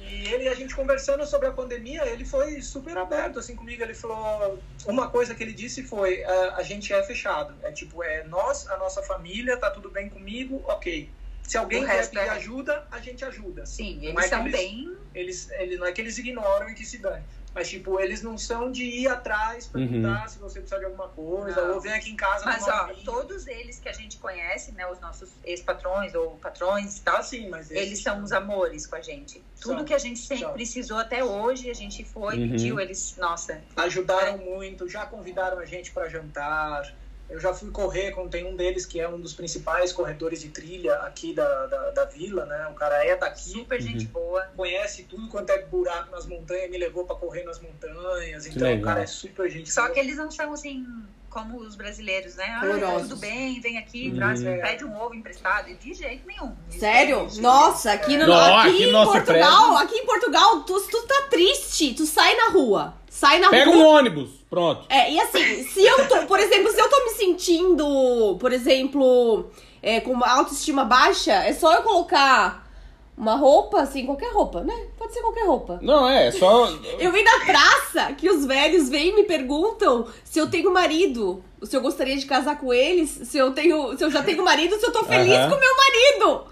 C: E ele, a gente conversando sobre a pandemia, ele foi super aberto assim comigo. Ele falou, uma coisa que ele disse foi, a, a gente é fechado. É tipo, é nós, a nossa família, tá tudo bem comigo, ok. Se alguém quer pedir
D: é-
C: ajuda, a gente ajuda.
D: Sim,
C: Não
D: eles
C: é que
D: são
C: eles-
D: bem.
C: Eles, ele, não é que eles ignoram e que se dane. Mas, tipo, eles não são de ir atrás, perguntar se você precisa de alguma coisa,
D: Não.
C: ou vem aqui em casa
D: Mas, ó,
C: vinho.
D: todos eles que a gente conhece, né? Os nossos ex-patrões ou patrões e tal,
C: Tá sim, mas
D: eles são os amores com a gente. Tudo
C: São.
D: que a gente sempre
C: São.
D: precisou até hoje, a gente foi,
A: Uhum.
D: pediu, eles, nossa.
C: ajudaram
D: É.
C: muito, já convidaram a gente para jantar. Eu já fui correr com tem um deles que é um dos principais corredores de trilha aqui da, da, da vila, né? O cara é daqui,
D: Super gente boa.
C: conhece tudo quanto é buraco nas montanhas, me levou para correr nas montanhas.
A: Que
C: Então o cara é super gente
D: Só
C: boa.
D: que eles não são assim como os brasileiros, né? Ah,
B: Calorosos.
D: tudo bem, vem aqui,
A: Uhum.
D: traz,
C: É.
D: pede um ovo emprestado. De jeito nenhum.
B: Sério? Nossa, aqui, no,
A: Não,
B: aqui,
A: aqui
B: em
A: nosso
B: Portugal, aqui em Portugal, tu, tu tá triste, tu sai na rua. Sai na
A: Pega
B: rua.
A: um ônibus. Pronto.
B: É, e assim, se eu tô, por exemplo, se eu tô me sentindo, por exemplo, é, com uma autoestima baixa, é só eu colocar Uma roupa, assim, qualquer roupa, né? Pode ser qualquer roupa.
A: Não, é, só. *laughs*
B: Eu vi na praça que os velhos vêm e me perguntam se eu tenho marido, se eu gostaria de casar com eles, se eu tenho, se eu já tenho marido, se eu tô feliz
A: Aham.
B: com meu marido.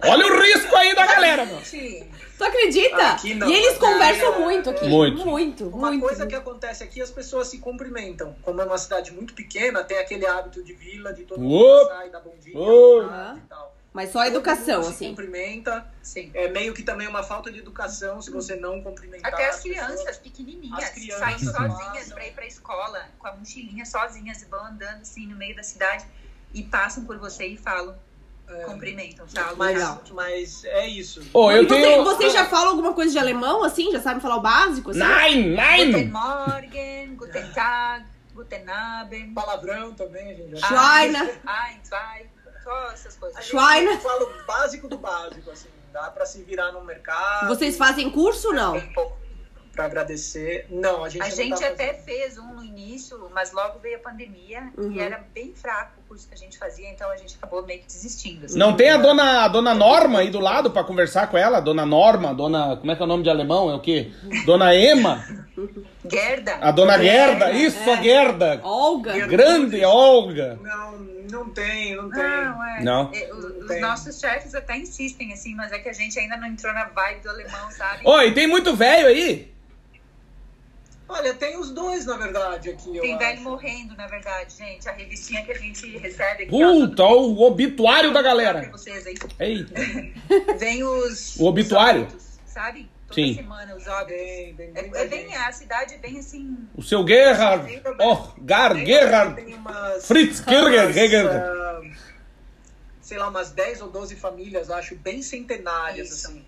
A: Olha o risco aí da galera.
C: Sim.
B: Tu acredita?
C: Aqui não,
B: e eles conversam
C: é-
B: muito aqui.
A: Muito.
B: Muito,
C: Uma
B: muito.
C: coisa que acontece aqui, as pessoas se cumprimentam. Como é uma cidade muito pequena, tem aquele hábito de vila, de todo mundo passar e dar bom dia, tarde e tal.
B: Mas só a educação,
C: mundo
B: assim.
C: Se cumprimenta.
D: Sim.
C: É meio que também uma falta de educação se você não cumprimentar.
D: Até as
C: pessoas.
D: crianças pequenininhas
C: As crianças
D: saem sozinhas pra ir pra escola, com a mochilinha sozinhas, e vão andando assim no meio da cidade e passam por você e falam, cumprimentam, sabe?
C: Mas,
B: Legal.
C: mas é isso.
A: Ô, eu
B: você,
A: tenho.
B: você já fala alguma coisa de alemão, assim? Já sabe falar o básico, assim?
A: Nine,
D: Guten
A: nine!
D: Morgen, Guten Tag, Guten Abend,
C: Palavrão também, a gente já
B: Schweine.
D: Ein, zwei, só essas coisas.
B: Schweine.
C: Eu falo o básico do básico, assim. Dá pra se virar no mercado.
B: Vocês fazem curso ou não?
D: Um pouco.
C: Pra agradecer. Não, a gente
D: A
C: não
D: gente
C: tá
D: até
C: fazendo.
D: fez um no início, mas logo veio a pandemia
B: Uhum.
D: e era bem fraco o curso que a gente fazia, então a gente acabou meio que desistindo. assim.
A: Não tem a dona, a dona Norma aí do lado pra conversar com ela? Dona Norma, dona. Como é que é o nome de alemão? É o quê? Dona Ema?
D: Gerda?
A: A dona Gerda? Isso, a Gerda!
B: Olga?
A: Grande Olga!
C: Não, não tem, não tem.
D: Não, é.
A: Não.
D: É, Os
C: Tem.
D: nossos chefes até insistem, assim, mas é que a gente ainda não entrou na vibe do alemão, sabe?
A: Oi, tem muito velho aí?
C: Olha, tem os dois, na verdade, aqui. eu
D: Tem velho
C: acho.
D: morrendo, na verdade, gente. A revistinha que a gente recebe aqui. ó,
A: Puta, o obituário da galera.
D: vocês aí.
A: Eita.
D: Vem os.
A: O obituário?
D: os óbitos, sabe? Toda
A: Sim.
D: semana os óbitos.
C: Tem, tem
D: É,
C: muita
D: é bem, a cidade é bem assim.
A: O seu Gerhard. Oh, Gar, Gerhard. Fritz Kirger, Gerhard.
C: ah, sei lá, umas 10 ou 12 famílias, acho, bem centenárias,
D: Isso.
C: assim.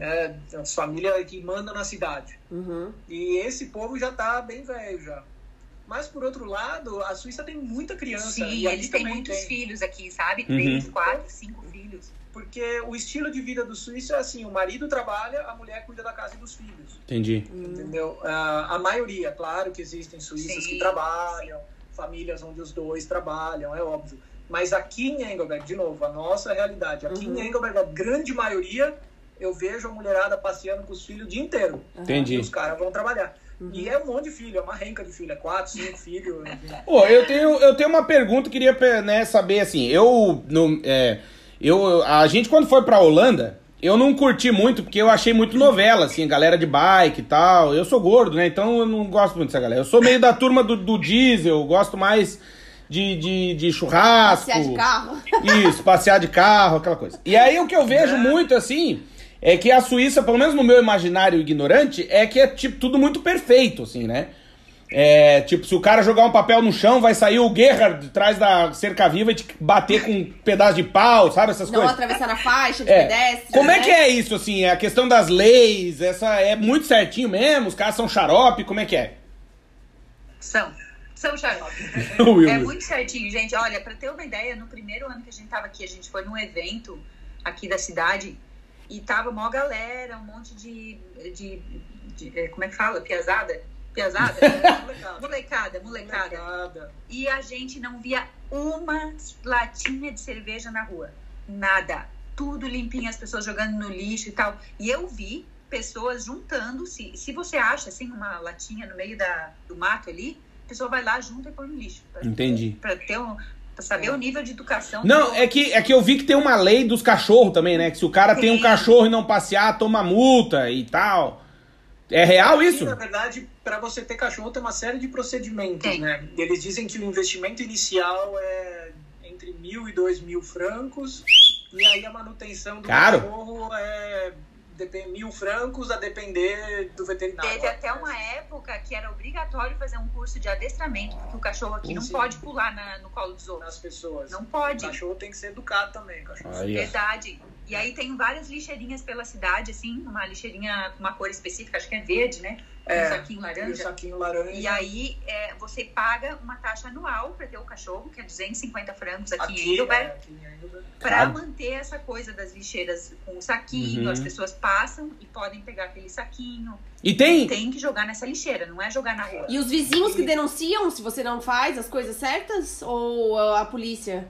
C: É, as famílias que mandam na cidade.
B: Uhum.
C: E esse povo já tá bem velho já. Mas, por outro lado, a Suíça tem muita criança.
D: Sim,
C: e aqui
D: eles têm muitos
C: tem.
D: filhos aqui, sabe?
A: Uhum.
D: Três, quatro, cinco filhos.
C: Porque o estilo de vida do suíço é assim, o marido trabalha, a mulher cuida da casa e dos filhos.
A: Entendi.
C: Entendeu? Ah, a maioria, claro que existem suíças
D: Sim.
C: que trabalham, famílias onde os dois trabalham, é óbvio. Mas aqui em Engelberg, de novo, a nossa realidade. Aqui
B: Uhum.
C: em Engelberg, a grande maioria, eu vejo a mulherada passeando com os filhos o dia inteiro.
A: Entendi.
C: E os caras vão trabalhar. E é um monte de filho, é uma renca de filho, é quatro, cinco *laughs* filhos.
A: Pô, eu tenho, eu tenho uma pergunta, eu queria né, saber assim, eu, no, é, eu, a gente quando foi pra Holanda, eu não curti muito, porque eu achei muito novela, assim, galera de bike e tal, eu sou gordo, né, então eu não gosto muito dessa galera, eu sou meio da turma do, do diesel, eu gosto mais de, de, de churrasco.
B: Passear de carro.
A: Isso, passear de carro, aquela coisa. E aí o que eu vejo muito assim é que a Suíça, pelo menos no meu imaginário ignorante, é que é tipo tudo muito perfeito, assim, né? É, tipo, se o cara jogar um papel no chão, vai sair o Gerhard de trás da cerca viva e te bater com um pedaço de pau, sabe? Essas
B: Não
A: coisas.
B: atravessar a faixa de
A: É.
B: pedestre.
A: Como é
B: né?
A: que é isso, assim? A questão das leis, essa é muito certinho mesmo? Os caras são xarope, como é que é?
D: São. São xarope. *laughs* É muito certinho, gente. Olha, pra ter uma ideia, no primeiro ano que a gente tava aqui, a gente foi num evento aqui da cidade e tava mó galera, um monte de. de, de- eh, como é que fala? Piazada? Piazada? *laughs*
C: Molecada.
D: molecada. E a gente não via uma latinha de cerveja na rua. Nada. Tudo limpinho, as pessoas jogando no lixo e tal. E eu vi pessoas juntando. Se, se você acha assim uma latinha no meio da, do mato ali, a pessoa vai lá, junta e põe no lixo. Pra,
A: Entendi.
D: Pra, ter um, pra saber o nível de educação.
A: Não, é que, é que eu vi que tem uma lei dos cachorros também, né? Que se o cara tem um
D: Sim.
A: cachorro e não passear, toma multa e tal. É real isso?
C: E, na verdade, para você ter cachorro tem uma série de procedimentos,
D: Tem.
C: né? Eles dizem que o investimento inicial é entre mil e dois mil francos e aí a manutenção do
A: Caro.
C: cachorro é mil francos a depender do veterinário.
D: Teve até uma época que era obrigatório fazer um curso de adestramento, porque o cachorro aqui não
C: Sim.
D: pode pular na- no colo dos outros.
C: nas pessoas.
D: Não
C: O
D: pode.
C: cachorro tem que ser educado também, cachorro.
D: Verdade. E aí tem várias lixeirinhas pela cidade, assim, uma lixeirinha com uma cor específica, acho que é verde, né?
C: É,
D: um saquinho
C: E
D: laranja.
C: saquinho laranja.
D: E aí é, você paga uma taxa anual para ter o cachorro, que é 250 francos aqui, em
C: é, aqui em Engelberg.
D: para
A: Caro.
D: manter essa coisa das lixeiras com o saquinho,
A: Uhum.
D: as pessoas passam e podem pegar aquele saquinho.
A: E tem.
D: Tem que jogar nessa lixeira, não é jogar na rua.
B: E os vizinhos que denunciam se você não faz as coisas certas? Ou a polícia?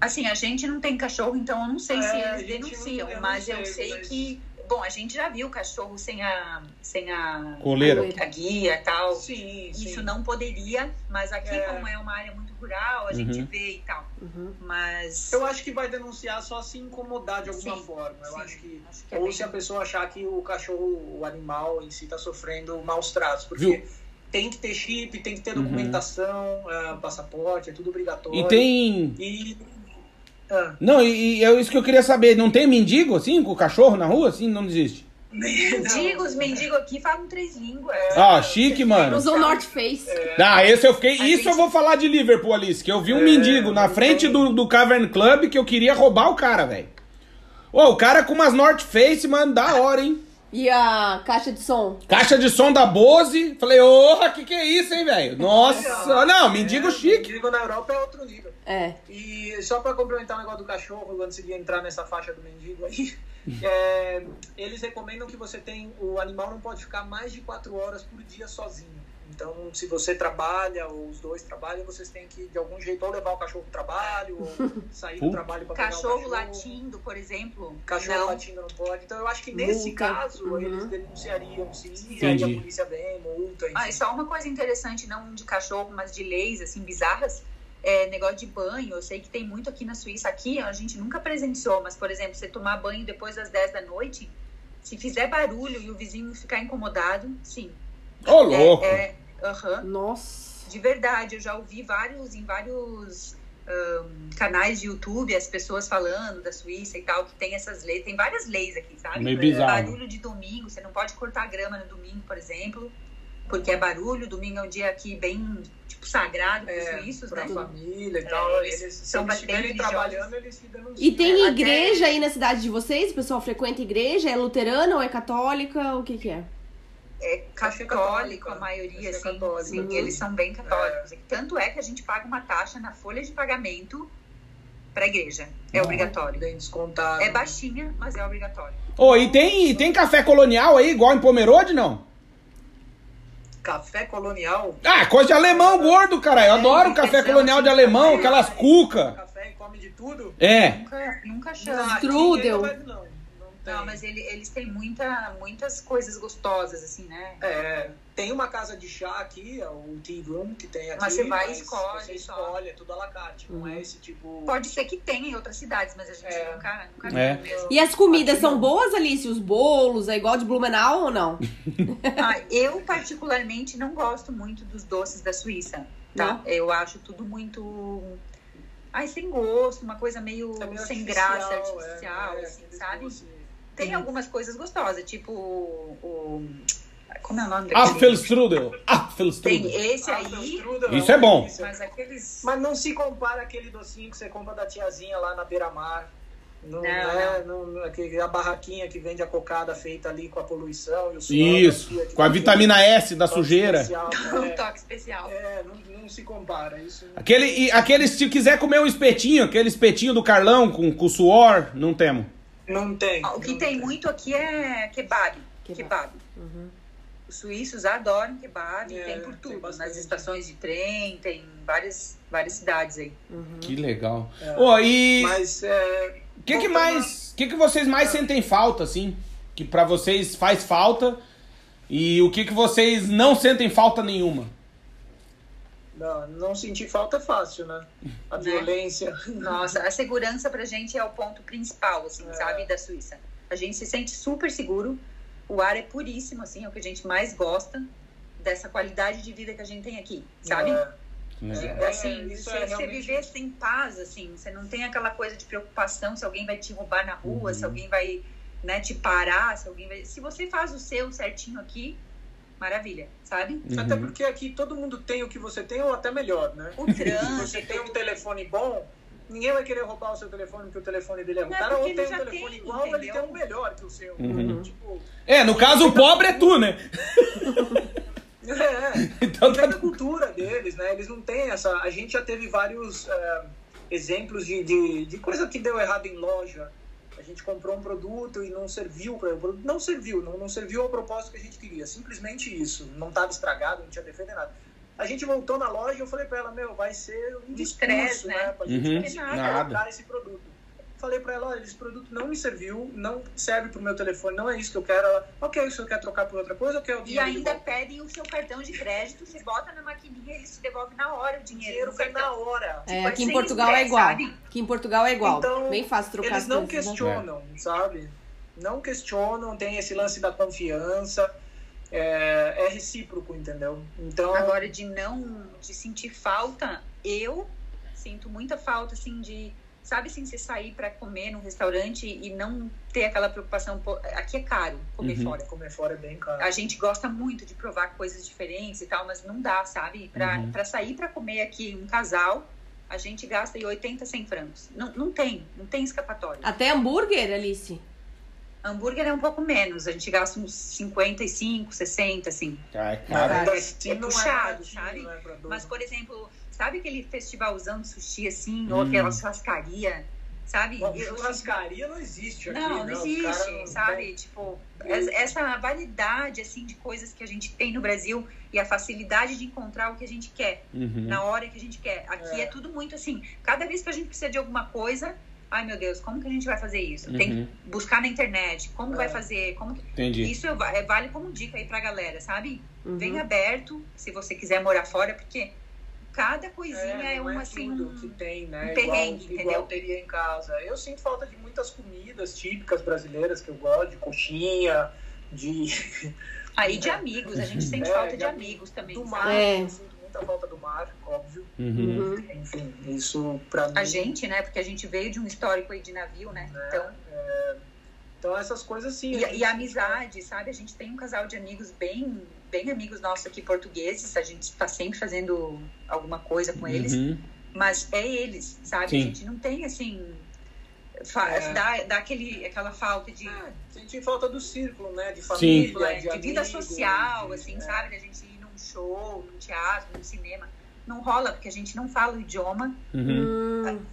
D: Assim, a gente não tem cachorro, então eu não sei se
C: É, a
D: eles
C: gente não-
D: denunciam,
C: eu
D: mas eu
C: sei, mas-
D: que. Bom, a gente já viu cachorro sem a. sem a.
A: Coleira.
D: a guia e tal.
C: Sim, sim.
D: Isso não poderia, mas aqui,
C: É.
D: como é uma área muito rural, a gente
A: Uhum.
D: vê e tal.
B: Uhum.
D: Mas.
C: Eu acho que vai denunciar só se incomodar de alguma
D: Sim,
C: forma. Eu
D: sim.
C: acho que.
D: Acho que é
C: ou
D: bem-
C: se a pessoa achar que o cachorro, o animal em si, está sofrendo maus tratos. Porque
A: Viu?
C: tem que ter chip, tem que ter
A: Uhum.
C: documentação, ah, passaporte, é tudo obrigatório.
A: E tem.
C: E. ah,
A: Não, e, e é isso que eu queria saber. Não tem mendigo assim, com o cachorro na rua? Assim, não existe.
D: Mendigos, mendigos aqui falam três línguas.
A: Ah, chique, mano.
B: Usou North Face.
A: Ah, esse eu fiquei.
D: A
A: Isso
D: gente-
A: eu vou falar de Liverpool, Alice. Que eu vi um
C: É,
A: mendigo na frente do, do Cavern Club que eu queria roubar o cara, velho. Ô, o cara com umas North Face, mano, da hora, hein?
B: E a caixa de som?
A: Caixa de som da Bose. Falei, ô, que que é isso, hein, velho? Nossa, não, mendigo
C: é,
A: chique.
C: Mendigo na Europa é outro nível.
B: É.
C: E só para complementar o negócio do cachorro, antes de entrar nessa faixa do mendigo aí, *laughs* é, eles recomendam que você tem. O animal não pode ficar mais de quatro horas por dia sozinho. Então, se você trabalha, ou os dois trabalham, vocês têm que, de algum jeito, ou levar o cachorro pro trabalho, ou *laughs* sair do trabalho para pegar o
D: Cachorro
C: cachorro.
D: latindo, por exemplo.
C: Cachorro
D: não.
C: latindo não pode. Então, eu acho que nesse
B: Multa.
C: caso,
B: Uhum.
C: eles denunciariam sim, e
A: Entendi.
C: aí a polícia vem, multa, enfim.
D: Ah, e só uma coisa interessante, não de cachorro, mas de leis, assim, bizarras. É, negócio de banho, eu sei que tem muito aqui na Suíça. Aqui a gente nunca presenciou, mas, por exemplo, você tomar banho depois das 10 da noite, se fizer barulho e o vizinho ficar incomodado, sim.
A: Ô, louco.
D: É, é, aham.
B: Nossa.
D: De verdade, eu já ouvi vários em vários ahn, canais de YouTube as pessoas falando da Suíça e tal, que tem essas leis, tem várias leis aqui, sabe?
A: Meio bizarro.
D: Barulho de domingo, você não pode cortar grama no domingo, por exemplo, porque é barulho, domingo é um dia aqui bem, tipo, sagrado para os
C: É,
D: suíços,
C: pra
D: né?
C: família e
D: É,
C: tal.
D: eles
C: Eles, se
D: são
C: eles
D: bem
C: trabalhando, eles se denunciam.
B: E tem
D: É, até-
B: igreja aí na cidade de vocês? O pessoal frequenta igreja? É luterana ou é católica? O que que é?
D: É
C: é
D: católico,
C: católica.
D: a maioria,
C: Acho que é
D: assim,
C: católica.
D: sim,
B: Uhum.
D: eles são bem católicos. Tanto é que a gente paga uma taxa na folha de pagamento para a igreja. É
A: Ah.
D: obrigatório.
C: Bem descontado.
D: É baixinha, mas é obrigatório.
A: Ô, e tem, e tem café colonial aí, igual em Pomerode, não?
C: Café colonial.
A: Ah, coisa de alemão gordo, cara. Eu adoro café colonial de alemão, aquelas cuca.
C: Café e come de tudo.
A: É.
D: Nunca, nunca
C: Não,
D: chama.
B: Strudel.
C: Tem.
D: Não, mas ele- eles têm muita, muitas coisas gostosas, assim, né?
C: É, tem uma casa de chá aqui, é o Tea Room, que tem aqui.
D: Mas você vai e escolhe
C: Você escolhe, é tudo à la carte. Não é esse tipo...
D: Pode ser que tenha em outras cidades, mas a gente
C: É.
D: nunca, nunca
A: É.
D: mesmo.
B: E as comidas
C: Aqui
B: são
C: não.
B: boas, Alice? Os bolos? É igual de Blumenau ou não? *laughs*
D: Ah, eu, particularmente, não gosto muito dos doces da Suíça, tá?
B: Não?
D: Eu acho tudo muito... Ai, sem gosto, uma coisa meio,
C: É meio
D: sem
C: artificial,
D: graça,
C: é,
D: artificial,
C: é,
D: assim,
C: aqueles
D: sabe? Tem algumas coisas gostosas, tipo o... Como é o nome
A: Ah,
D: daquele?
A: Apfelstrudel.
D: Tem
A: Apfelstrudel.
D: esse
C: Ah,
D: aí,
A: Isso é bom.
D: mas aqueles...
C: Mas não se compara aquele docinho que você compra da tiazinha lá na beira-mar. Não,
D: Não,
C: é não, aquele- a barraquinha que vende a cocada feita ali com a poluição e o suor
A: Isso. Com a
C: que
A: vitamina S da sujeira.
C: especial, *laughs*
D: Um
C: É,
D: toque especial.
C: é, não, não se compara. Isso
A: Aquele, e aquele, se quiser comer um espetinho, aquele espetinho do Carlão com, com suor, não temos.
C: Não tem.
D: Ah, O que
C: não
D: tem muito aqui é kebab.
B: Kebab.
D: Kebab. Os suíços adoram kebab,
C: É,
D: tem por
C: tem
D: tudo.
C: bastante.
D: Nas estações de trem, tem várias, várias cidades aí.
A: Que legal.
C: É.
A: Ô, e
C: Mas é,
A: o que, que mais. O que, que vocês mais sentem falta, assim? Que pra vocês faz falta? E o que, que vocês não sentem falta nenhuma?
C: Não, não sentir falta é fácil, né? A
D: Né?
C: violência.
D: Nossa, a segurança pra gente é o ponto principal, assim,
C: É.
D: sabe, da Suíça. A gente se sente super seguro, o ar é puríssimo, assim, é o que a gente mais gosta dessa qualidade de vida que a gente tem aqui, sabe?
C: É,
A: Né?
C: É,
D: assim,
C: isso
D: você,
C: é
D: você
C: realmente-
D: viver sem paz, assim, você não tem aquela coisa de preocupação se alguém vai te roubar na rua,
C: Uhum.
D: se alguém vai, né, te parar, se alguém vai... Se você faz o seu certinho aqui, maravilha, sabe?
C: Até
A: Uhum.
C: porque aqui todo mundo tem o que você tem, ou até melhor, né?
D: O
C: Se
D: trânsito...
C: você tem um telefone bom, ninguém vai querer roubar o seu telefone porque o telefone dele é ruim. O cara ou tem um telefone
D: tem,
C: igual, ou ele tem um melhor que o seu.
A: Uhum.
C: Tipo,
A: É, no caso o pobre é tu, né? *laughs*
C: é,
A: Então
C: vem da
A: tá.
C: cultura deles, né? Eles não têm essa. A gente já teve vários é, exemplos de, de, de coisa que deu errado em loja. A gente comprou um produto e não serviu para o produto. Não serviu, não, não serviu ao propósito que a gente queria. Simplesmente isso. Não estava estragado, não tinha defeito nem nada. A gente voltou na loja e eu falei pra ela, meu, vai ser um
D: Estresse,
C: discurso,
D: né?
C: né? Pra gente
A: Uhum.
D: Nada.
C: colocar esse produto. Falei pra ela, olha, esse produto não me serviu, não serve pro meu telefone, não é isso que eu quero. Ela, ok, se eu quer trocar por outra coisa, eu quero o
D: E
C: dinheiro
D: ainda pedem o seu cartão de crédito, você bota na maquininha e eles te devolvem na hora o
C: O
D: dinheiro.
C: dinheiro
D: no
C: vem na hora.
B: É,
D: Tipo,
B: aqui em
D: sem
B: Portugal é
D: estresse,
B: igual.
D: sabe?
B: Aqui em Portugal é igual.
C: Então,
B: Bem fácil trocar
C: Eles não
B: coisas, né?
C: questionam, sabe? Não questionam, tem esse lance da confiança. É, é recíproco, entendeu? Então,
D: Agora, de não, de sentir falta, eu sinto muita falta, assim, de, sabe, assim, você sair pra comer num restaurante e não ter aquela preocupação, aqui é caro comer
A: Uhum.
D: fora.
C: comer fora é bem caro.
D: A gente gosta muito de provar coisas diferentes e tal, mas não dá, sabe? Pra,
A: Uhum.
D: pra sair pra comer aqui um casal, a gente gasta aí 80, 100 francos. Não, não tem, não tem escapatória.
B: Até hambúrguer, Alice.
D: Hambúrguer é um pouco menos, a gente gasta uns 55, 60, assim.
A: Ai,
C: Mas
A: cara.
C: ainda
D: é-
C: assim
D: é
C: não
D: puxado, sabe?
C: né.
D: Mas, por exemplo, sabe aquele festivalzão de sushi, assim,
A: Hum.
D: ou aquela churrascaria, sabe?
C: Bom,
D: Eu-
C: churrascaria não existe aqui,
D: Não,
C: né?
D: não
C: Os
D: existe,
C: não
D: sabe?
C: têm-
D: Tipo, es- essa variedade, assim, de coisas que a gente tem no Brasil e a facilidade de encontrar o que a gente quer,
A: Uhum.
D: na hora que a gente quer. Aqui é.
C: É.
D: tudo muito assim, cada vez que a gente precisa de alguma coisa, ai meu Deus, como que a gente vai fazer isso? Tem
A: Uhum.
D: que buscar na internet, como vai
C: É.
D: fazer, como que...
A: Entendi.
D: Isso é, vale como dica aí pra galera, sabe?
B: Uhum.
D: Bem aberto, se você quiser morar fora, porque cada coisinha é,
C: não
D: uma
C: é
D: assim.
C: tudo que tem, né?
D: um
C: igual,
D: perrengue,
C: igual
D: entendeu?
C: teria em casa. Eu sinto falta de muitas comidas típicas brasileiras que eu gosto, de coxinha, de *laughs*
D: Aí de amigos, a gente *laughs* sente
C: É,
D: falta
C: de
D: de
C: amigos.
D: também.
C: do mar.
B: É.
C: Eu sinto muita falta do mar, óbvio.
A: Uhum.
B: Uhum.
C: Enfim, isso pra mim.
D: A gente, né? Porque a gente veio de um histórico aí de navio, né?
C: né,
D: Então,
C: é, então essas coisas sim.
D: e,
C: gente
D: e a amizade, sabe? A gente tem um casal de amigos bem, bem amigos nossos aqui portugueses. A gente tá sempre fazendo alguma coisa com eles.
A: Uhum.
D: Mas é eles, sabe?
A: Sim.
D: A gente não tem assim.
C: É.
D: dá, dá aquele, aquela falta de,
C: Ah, senti falta do círculo, né? De
A: Sim.
C: família,
D: é, de, vida
C: amigos,
D: social,
C: de-
D: assim,
C: é.
D: sabe? Da gente ir num show, num teatro, num cinema. Não rola, porque a gente não fala o idioma.
A: Uhum.
B: Hum,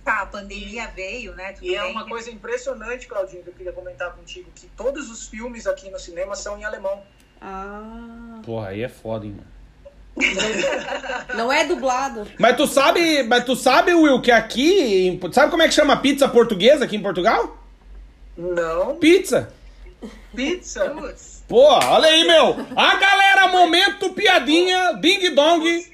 D: Tá, a pandemia veio, né? Tudo
C: E é
D: bem,
C: uma coisa impressionante, Claudinho, que eu queria comentar contigo, que todos os filmes aqui no cinema são em alemão.
B: Ah.
A: Porra, aí é foda, hein, mano. *laughs*
B: Não é dublado.
A: Mas tu sabe, mas tu sabe, Will, que aqui. Sabe como é que chama pizza portuguesa aqui em Portugal?
C: Não,
A: Pizza.
C: pizza.
D: Putz,
A: Pô, olha aí, meu. A galera, momento, piadinha, ding dong.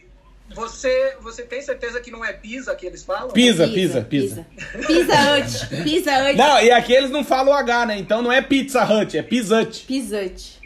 C: Você, você tem certeza que não é pizza que eles falam?
A: Pisa, pisa, pisa.
B: Pisa Hut. Pisa Hut.
A: Não, e aqui eles não falam H, né? Então não é Pizza Hut, é Pizzut.
B: Pisa Hut.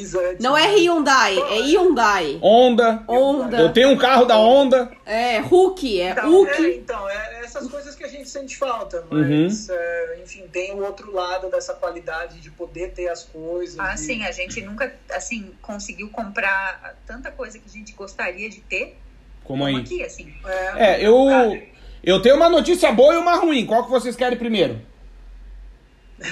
C: Pizza.
B: Não é Hyundai, é Hyundai.
A: Honda.
B: Honda.
A: Eu tenho um carro da Honda.
B: É Hulk, é
C: Então, é,
B: Hulk.
C: então, é essas coisas que a gente sente falta,
A: Uhum.
C: mas, é, enfim, tem o outro lado dessa qualidade de poder ter as coisas.
D: ah,
C: de-
D: sim, a gente nunca, assim, conseguiu comprar tanta coisa que a gente gostaria de ter
A: Como
D: como
A: aí?
D: aqui, assim.
C: É,
A: É, eu. Eu tenho uma notícia boa e uma ruim. Qual que vocês querem primeiro?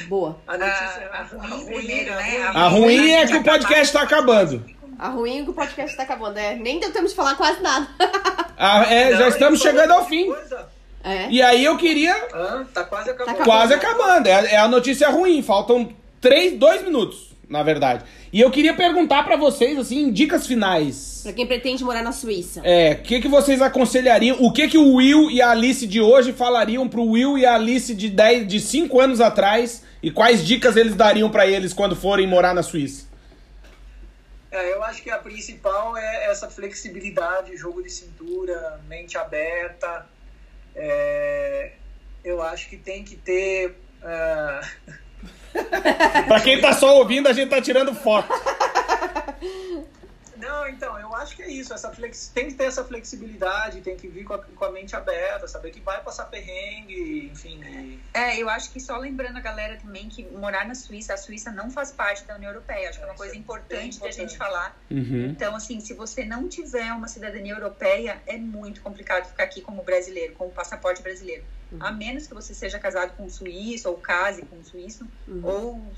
B: Boa.
C: a notícia
D: a ruim primeiro, né?
A: A ruim é que o podcast tá acabando.
B: A ruim é que o podcast tá acabando. É, nem deu tempo de falar quase nada. *laughs*
A: Ah, é, já
C: Não,
A: estamos
C: ele falou
A: chegando ao fim.
B: É.
A: E aí eu queria.
C: Ah, tá quase acabando.
B: Tá
A: Quase acabando. É, é a notícia ruim. Faltam três, dois minutos, na verdade. E eu queria perguntar pra vocês, assim, dicas finais.
B: Pra quem pretende morar na Suíça.
A: É, o que, que vocês aconselhariam? O que, que o Will e a Alice de hoje falariam pro Will e a Alice de 10, de 5 anos atrás? E quais dicas eles dariam pra eles quando forem morar na Suíça?
C: É, eu acho que a principal é essa flexibilidade, jogo de cintura, mente aberta. É, eu acho que tem que ter. ah,
A: Pra quem tá só ouvindo, a gente tá tirando foto. *laughs*
C: Não, então, eu acho que é isso. Essa flex... Tem que ter essa flexibilidade, tem que vir com a, com a mente aberta, saber que vai passar perrengue, enfim. e-
D: É, eu acho que só lembrando a galera também que morar na Suíça, a Suíça não faz parte da União Europeia. Acho que é uma
C: É,
D: coisa
C: é
D: importante
C: bem
D: da gente
C: importante.
D: falar.
A: Uhum.
D: Então, assim, se você não tiver uma cidadania europeia, é muito complicado ficar aqui como brasileiro, com o passaporte brasileiro. A menos que você seja casado com um suíço, ou case com um suíço, ou,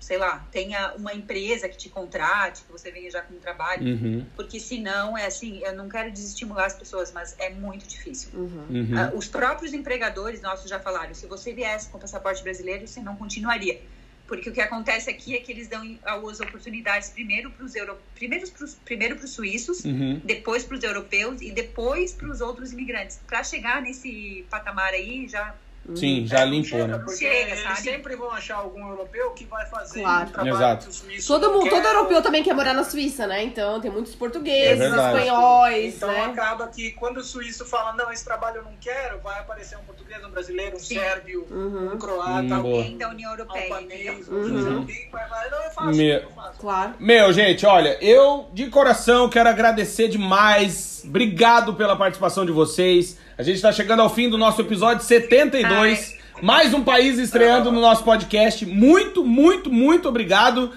D: sei lá, tenha uma empresa que te contrate, que você venha já com um trabalho.
A: Uhum.
D: Porque senão, é assim, eu não quero desestimular as pessoas, mas é muito difícil.
B: Uhum.
A: Uhum.
D: Ah, os próprios empregadores nossos já falaram, se você viesse com passaporte brasileiro, você não continuaria. Porque o que acontece aqui é que eles dão as oportunidades primeiro para os euro... primeiro pros, primeiro para os suíços,
A: Uhum.
D: depois para os europeus e depois para os outros imigrantes. Para chegar nesse patamar aí, já
A: Sim, já
C: É,
A: limpou,
C: chega,
A: né?
C: Porque
D: Chega,
C: eles
D: sabe?
C: sempre vão achar algum europeu que vai fazer
B: Claro.
C: um trabalho
A: Exato.
C: que o suíço
B: Todo,
C: não
B: mundo, todo europeu também quer morar na Suíça, né? Então tem muitos
A: É
B: portugueses,
A: verdade.
B: espanhóis,
C: Então
B: né?
C: acaba que quando o suíço fala, não, esse trabalho eu não quero, vai aparecer um português, um brasileiro, um
D: Sim.
C: sérbio,
B: Uhum.
C: um croata,
A: Hum, boa.
C: alguém
D: da União Europeia.
C: albanês,
D: entendeu?
C: um
B: Uhum.
C: alguém vai falar, não, eu faço,
A: Meu-
C: eu faço.
B: Claro.
A: Meu, gente, olha, eu de coração quero agradecer demais. Obrigado pela participação de vocês. A gente tá chegando ao fim do nosso episódio 72. Mais um país estreando no nosso podcast. Muito, muito, muito obrigado.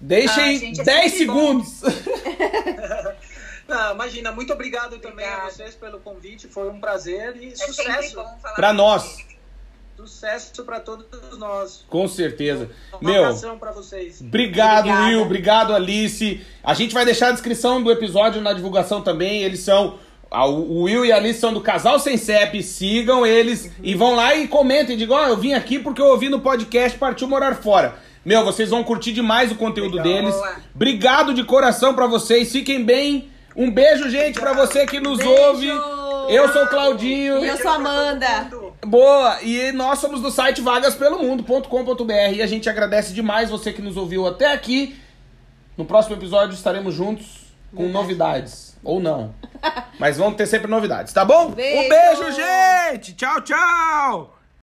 A: Deixem
D: Ai, gente, é
A: 10
D: sempre bom.
A: segundos. *laughs*
C: Não, imagina, muito obrigado também a vocês pelo convite, foi um prazer e
D: É
C: sucesso.
D: com
A: nós.
C: Sucesso pra todos nós.
A: Com certeza.
C: Um
A: Meu,
C: abração vocês.
A: Obrigado,
B: Obrigada.
A: Will. Obrigado, Alice. A gente vai deixar a descrição do episódio na divulgação também. Eles são. A- O Will e a Alice são do Casal Sem CEP. Sigam eles e vão lá e comentem. Digam: Ó, eu vim aqui porque eu ouvi no podcast Partiu Morar Fora. Meu, vocês vão curtir demais o conteúdo
C: Legal.
A: deles. Obrigado de coração pra vocês. Fiquem bem. Um beijo, gente, pra você que nos
B: Beijo.
A: ouve. Eu sou o Claudinho.
B: E eu sou a Amanda.
A: Boa! E nós somos do site vagaspelomundo.com.br e a gente agradece demais você que nos ouviu até aqui. No próximo episódio estaremos juntos com novidades. Ou não. Mas vamos ter sempre novidades, tá bom? Um
B: Beijo.
A: beijo, gente! Tchau, tchau!